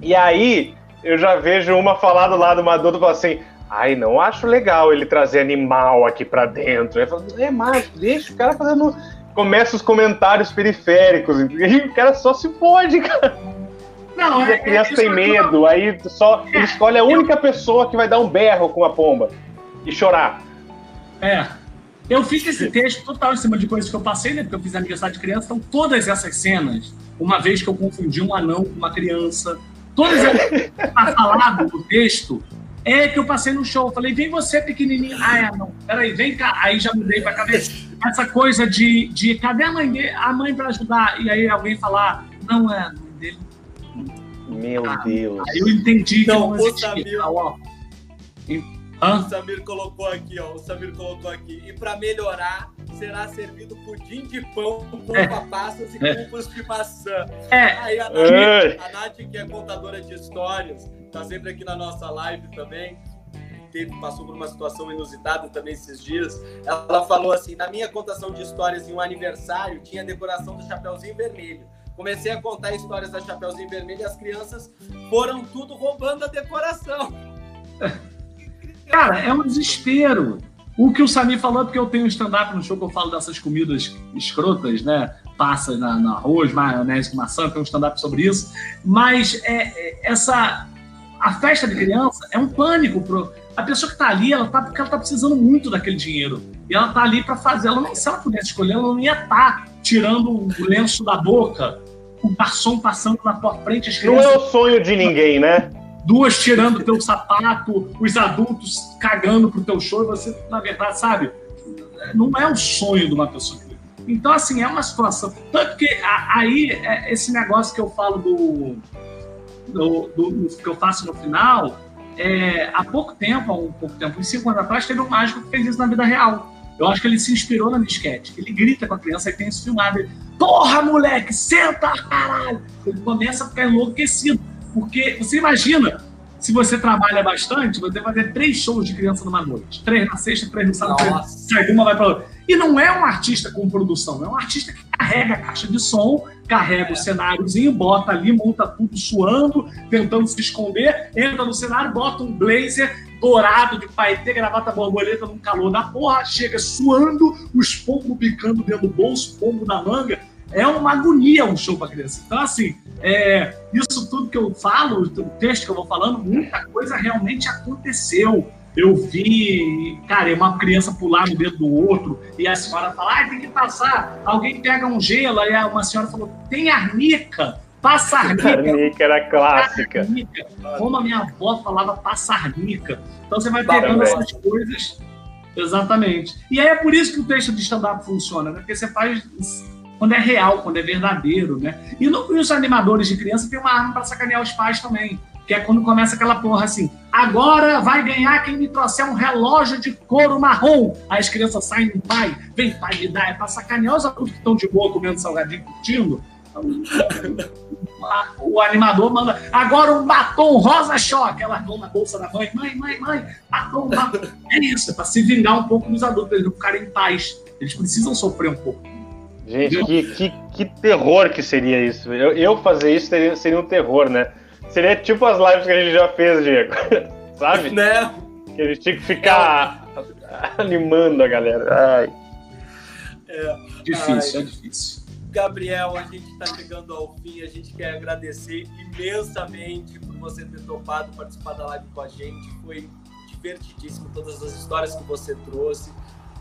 E aí eu já vejo uma falar do lado, uma adulta fala assim: ai, não acho legal ele trazer animal aqui pra dentro. Aí falo, é, mas deixa o cara fazendo. Começa os comentários periféricos, e o cara só se pode, cara. Não, e a é, criança é, tem medo, não... aí só é, ele escolhe a única pessoa que vai dar um berro com a pomba e chorar. É. Eu fiz esse texto total em cima de coisas que eu passei, né? Porque eu fiz aniversário de criança, então todas essas cenas, uma vez que eu confundi um anão com uma criança, todas essas que tá falado no texto, é que eu passei no show. Falei, vem você pequenininho. Ah, é, não. Peraí, vem cá. Aí já mudei pra cabeça. Essa coisa de, de cadê a mãe dele? A mãe pra ajudar. E aí alguém falar, não é, a mãe dele meu ah, Deus. Aí eu entendi então, que não o Samir, ó. O Samir colocou aqui, ó. O Samir colocou aqui. E para melhorar, será servido pudim de pão com é. passas e é. cubos de maçã. É. Aí a Nath, a Nath, que é contadora de histórias, tá sempre aqui na nossa live também. Teve, passou por uma situação inusitada também esses dias. Ela falou assim: na minha contação de histórias em um aniversário, tinha decoração do Chapeuzinho Vermelho. Comecei a contar histórias da Chapeuzinho Vermelho e as crianças foram tudo roubando a decoração. Cara, é um desespero. O que o Samir falou é porque eu tenho um stand-up no show que eu falo dessas comidas escrotas, né? Passa na, na arroz, maionese com maçã, tem um stand-up sobre isso. Mas é, é, essa. A festa de criança é um pânico pro. A pessoa que está ali, ela tá porque ela tá precisando muito daquele dinheiro. E ela tá ali para fazer. Ela não, se ela pudesse escolher, ela não ia estar tá tirando o lenço da boca o garçom passando na tua frente. As crianças... Não é o sonho de ninguém, né? Duas tirando teu sapato, os adultos cagando pro teu show, e você, na verdade, sabe? Não é o sonho de uma pessoa. Então, assim, é uma situação. Tanto que aí, é, esse negócio que eu falo do, do, do, que eu faço no final, é, há pouco tempo, há um pouco tempo, uns cinco anos atrás, teve um mágico que fez isso na vida real. Eu acho que ele se inspirou na disquete. Ele grita com a criança e tem isso filmado. Ele, Porra, moleque, senta, caralho! Ele começa a ficar enlouquecido. Porque você imagina, se você trabalha bastante, você vai fazer três shows de criança numa noite. Três na sexta, três no sábado, três, sai uma, vai pra outra. E não é um artista com produção, é um artista que carrega a caixa de som, carrega é. o cenáriozinho, bota ali, monta tudo suando, tentando se esconder, entra no cenário, bota um blazer, dourado de paetê, gravata borboleta num calor da porra, chega suando, os pombos picando dentro do bolso, pombo na manga. É uma agonia um show para criança. Então, assim, é, isso tudo que eu falo, o texto que eu vou falando, muita coisa realmente aconteceu. Eu vi, cara, uma criança pular no dedo do outro e a senhora fala, ah, tem que passar. Alguém pega um gelo, aí uma senhora falou, tem arnica. Passarnica. Passarnica era clássica. Passarnica. Como a minha avó falava passarnica. Então você vai pegando Também. essas coisas. Exatamente. E aí é por isso que o texto de stand-up funciona, né? Porque você faz quando é real, quando é verdadeiro, né? E, no, e os animadores de criança têm uma arma para sacanear os pais também. Que é quando começa aquela porra assim, agora vai ganhar quem me trouxer um relógio de couro marrom. Aí as crianças saem do pai, vem pai me dá, é pra sacanear os adultos que estão de boa comendo salgadinho, curtindo o animador manda agora um batom rosa choque. Ela arrumou na bolsa da mãe, mãe, mãe, mãe, batom, batom. É isso, é para se vingar um pouco dos adultos, eles não ficarem em paz. Eles precisam sofrer um pouco. Gente, que, que, que, terror que seria isso. Eu, eu fazer isso seria, seria um terror, né? Seria tipo as lives que a gente já fez, Diego. Sabe? Né? Que a gente tinha que ficar é. animando a galera. Ai. É. Difícil, Ai. é difícil. Gabriel, a gente está chegando ao fim. A gente quer agradecer imensamente por você ter topado participar da live com a gente. Foi divertidíssimo todas as histórias que você trouxe.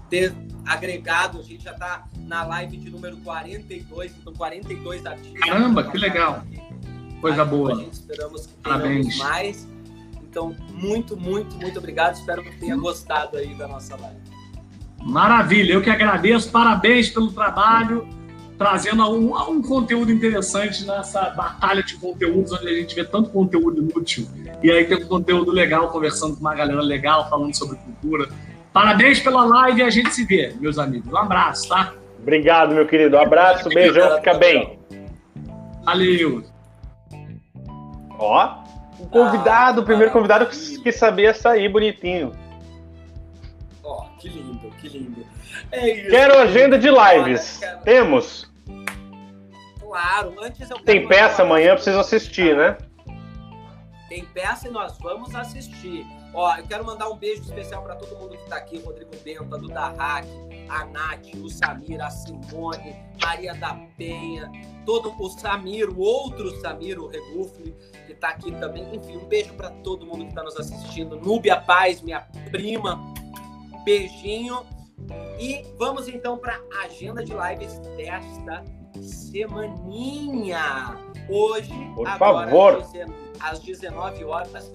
Ter agregado, a gente já está na live de número 42, então 42 artistas. Caramba, que legal. Coisa boa. A gente esperamos que tenhamos mais. Então, muito, muito, muito obrigado. Espero que tenha gostado aí da nossa live. Maravilha, eu que agradeço. Parabéns pelo trabalho trazendo um, um conteúdo interessante nessa batalha de conteúdos, onde a gente vê tanto conteúdo inútil. E aí tem um conteúdo legal, conversando com uma galera legal, falando sobre cultura. Parabéns pela live e a gente se vê, meus amigos. Um abraço, tá? Obrigado, meu querido. Um abraço, beijão, fica bem. Valeu. Ó, o convidado, ah, o primeiro convidado que sabia sair bonitinho. Ó, que lindo, que lindo. É Quero agenda de lives. Temos? Claro, antes eu Tem peça amanhã, preciso assistir, né? Tem peça e nós vamos assistir. Ó, eu quero mandar um beijo especial para todo mundo que está aqui, Rodrigo Bento, a Duda Hack, a Nath, o Samir, a Simone, Maria da Penha, todo o Samir, o outro Samir, o Regufli, que está aqui também. Enfim, um beijo para todo mundo que está nos assistindo. Núbia Paz, minha prima, beijinho. E vamos então para a agenda de lives desta semaninha. Hoje, Por agora, favor. às 19 horas,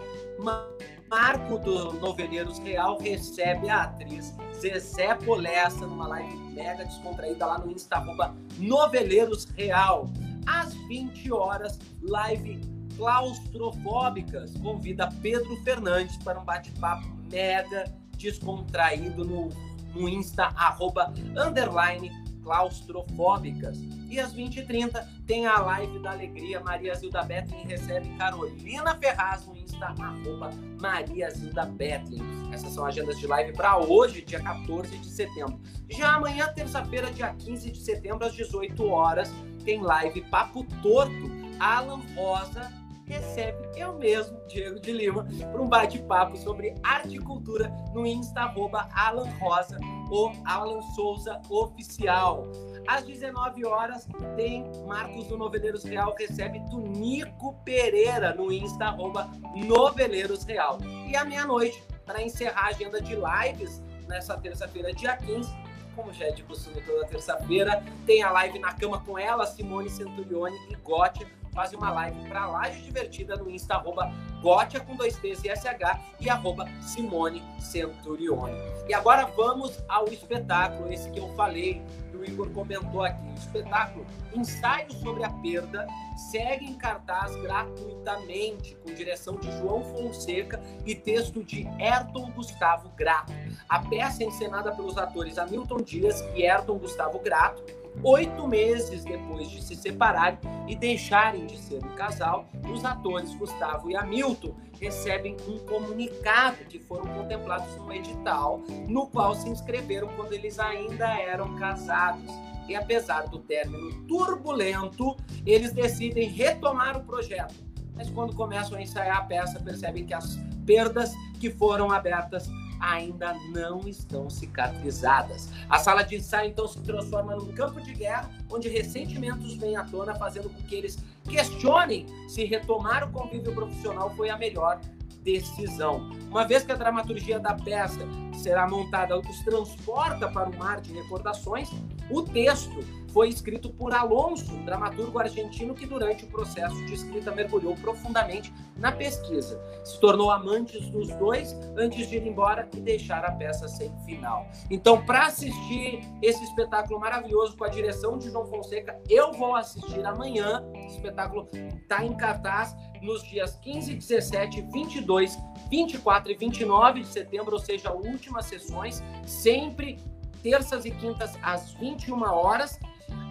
Marco do Noveleiros Real recebe a atriz Zezé Polessa numa live mega descontraída lá no Insta, arroba Noveleiros Real. Às 20 horas, live claustrofóbicas. Convida Pedro Fernandes para um bate-papo mega descontraído no, no Insta, arroba, underline claustrofóbicas. E às 20h30 tem a live da alegria. Maria Zilda Betlin recebe Carolina Ferraz no Insta, arroba Maria Zilda Betlin. Essas são agendas de live para hoje, dia 14 de setembro. Já amanhã, terça-feira, dia 15 de setembro, às 18 horas, tem live Papo Torto. Alan Rosa recebe eu mesmo, Diego de Lima, para um bate-papo sobre arte e cultura no Insta arroba Alan Rosa ou Alan Souza Oficial. Às 19 horas tem Marcos do Noveleiros Real recebe Tunico Pereira no Insta arroba Noveleiros Real. E à meia-noite, para encerrar a agenda de lives nessa terça-feira, dia 15, como já é de costume toda terça-feira, tem a live na cama com ela, Simone Centurione e Gotti fazem uma live para Laje Divertida no Insta, arroba Gotia com dois T's e SH e arroba Simone Centurione. E agora vamos ao espetáculo, esse que eu falei, que o Igor comentou aqui. O espetáculo Ensaio sobre a Perda segue em cartaz gratuitamente, com direção de João Fonseca e texto de Ayrton Gustavo Grato. A peça é encenada pelos atores Hamilton Dias e Ayrton Gustavo Grato Oito meses depois de se separarem e deixarem de ser um casal, os atores Gustavo e Hamilton recebem um comunicado que foram contemplados no edital, no qual se inscreveram quando eles ainda eram casados. E apesar do término turbulento, eles decidem retomar o projeto. Mas quando começam a ensaiar a peça, percebem que as perdas que foram abertas ainda não estão cicatrizadas. A sala de ensaio então se transforma num campo de guerra onde ressentimentos vêm à tona, fazendo com que eles questionem se retomar o convívio profissional foi a melhor decisão. Uma vez que a dramaturgia da peça será montada, os transporta para um mar de recordações, o texto foi escrito por Alonso, um dramaturgo argentino que durante o processo de escrita mergulhou profundamente na pesquisa. Se tornou amante dos dois antes de ir embora e deixar a peça sem final. Então, para assistir esse espetáculo maravilhoso com a direção de João Fonseca, eu vou assistir amanhã. O espetáculo está em cartaz nos dias 15, 17, 22, 24 e 29 de setembro, ou seja, últimas sessões, sempre terças e quintas às 21 horas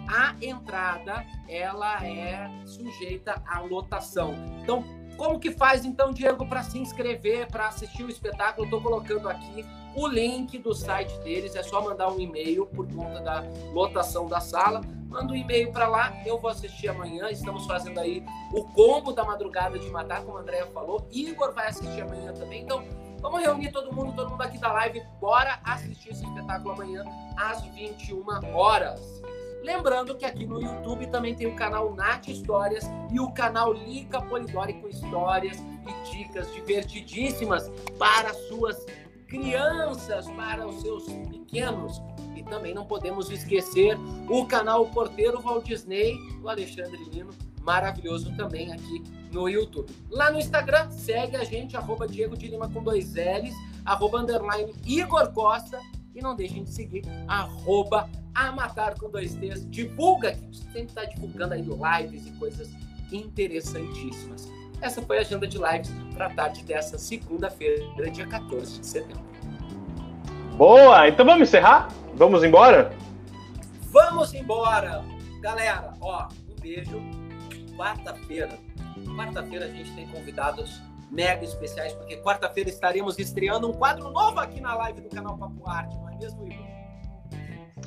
a entrada ela é sujeita à lotação. Então, como que faz então, Diego, para se inscrever, para assistir o espetáculo? Estou colocando aqui o link do site deles. É só mandar um e-mail por conta da lotação da sala. Manda um e-mail para lá, eu vou assistir amanhã. Estamos fazendo aí o combo da madrugada de matar, como a Andrea falou. Igor vai assistir amanhã também. Então, vamos reunir todo mundo, todo mundo aqui da live. Bora assistir esse espetáculo amanhã às 21 horas. Lembrando que aqui no YouTube também tem o canal Nath Histórias e o canal Lica Polidori com histórias e dicas divertidíssimas para suas crianças, para os seus pequenos. E também não podemos esquecer o canal Porteiro Walt Disney, do Alexandre Lino, maravilhoso também aqui no YouTube. Lá no Instagram, segue a gente, arroba Diego de Lima com dois L's, arroba underline Igor Costa E não deixem de seguir arroba Amatar com dois T's. Divulga, que sempre está divulgando aí lives e coisas interessantíssimas. Essa foi a agenda de lives para a tarde dessa segunda-feira, dia 14 de setembro. Boa! Então vamos encerrar? Vamos embora? Vamos embora! Galera, ó, um beijo. Quarta-feira. Quarta-feira a gente tem convidados mega especiais, porque quarta-feira estaremos estreando um quadro novo aqui na live do canal Papo Arte, não é mesmo, Igor?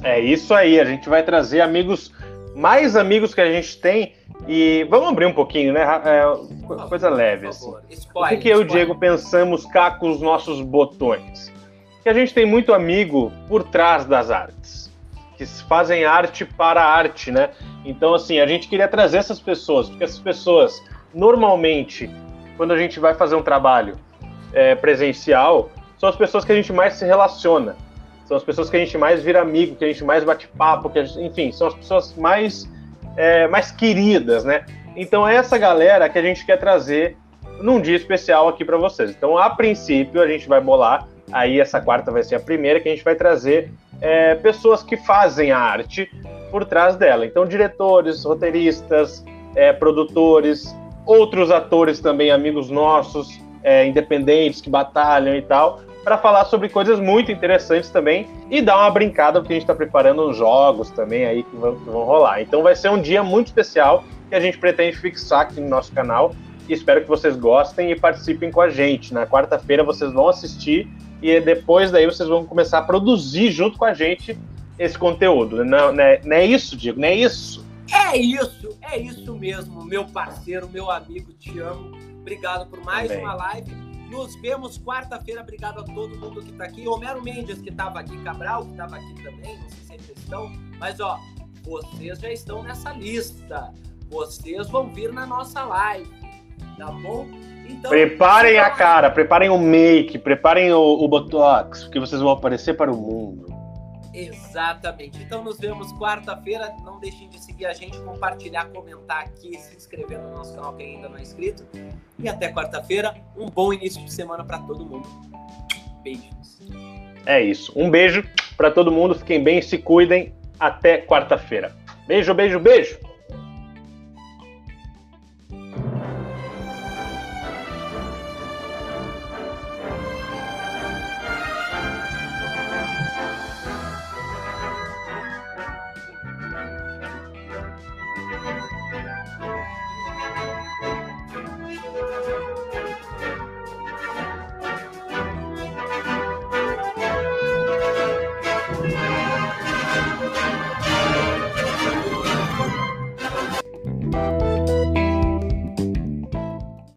É isso aí, a gente vai trazer amigos, mais amigos que a gente tem. E vamos abrir um pouquinho, né? É, coisa leve. Assim. o que, que eu e o Diego pensamos cá com os nossos botões? Que a gente tem muito amigo por trás das artes, que fazem arte para arte, né? Então, assim, a gente queria trazer essas pessoas, porque essas pessoas, normalmente, quando a gente vai fazer um trabalho é, presencial, são as pessoas que a gente mais se relaciona. São as pessoas que a gente mais vira amigo, que a gente mais bate papo, que gente, enfim, são as pessoas mais, é, mais queridas, né? Então é essa galera que a gente quer trazer num dia especial aqui para vocês. Então, a princípio, a gente vai bolar, aí essa quarta vai ser a primeira, que a gente vai trazer é, pessoas que fazem a arte por trás dela. Então, diretores, roteiristas, é, produtores, outros atores também, amigos nossos, é, independentes, que batalham e tal, para falar sobre coisas muito interessantes também e dar uma brincada, porque a gente está preparando uns jogos também aí que vão, que vão, rolar. Então vai ser um dia muito especial que a gente pretende fixar aqui no nosso canal espero que vocês gostem e participem com a gente. Na quarta-feira vocês vão assistir e depois daí vocês vão começar a produzir junto com a gente esse conteúdo. Não, não, é, não é isso, Diego? Não é isso? É isso, é isso mesmo, meu parceiro, meu amigo, te amo. Obrigado por mais Também. uma live nos vemos quarta-feira. Obrigado a todo mundo que está aqui. Homero Mendes, que estava aqui, Cabral, que estava aqui também. Não sei se eles estão. Mas, ó, vocês já estão nessa lista. Vocês vão vir na nossa live. Tá bom? Então, preparem a cara, preparem o make, preparem o, o Botox, porque vocês vão aparecer para o mundo. Exatamente. Então nos vemos quarta-feira. Não deixem de seguir a gente, compartilhar, comentar aqui, se inscrever no nosso canal quem ainda não é inscrito. E até quarta-feira. Um bom início de semana para todo mundo. Beijos. É isso. Um beijo para todo mundo. Fiquem bem, se cuidem. Até quarta-feira. Beijo, beijo, beijo.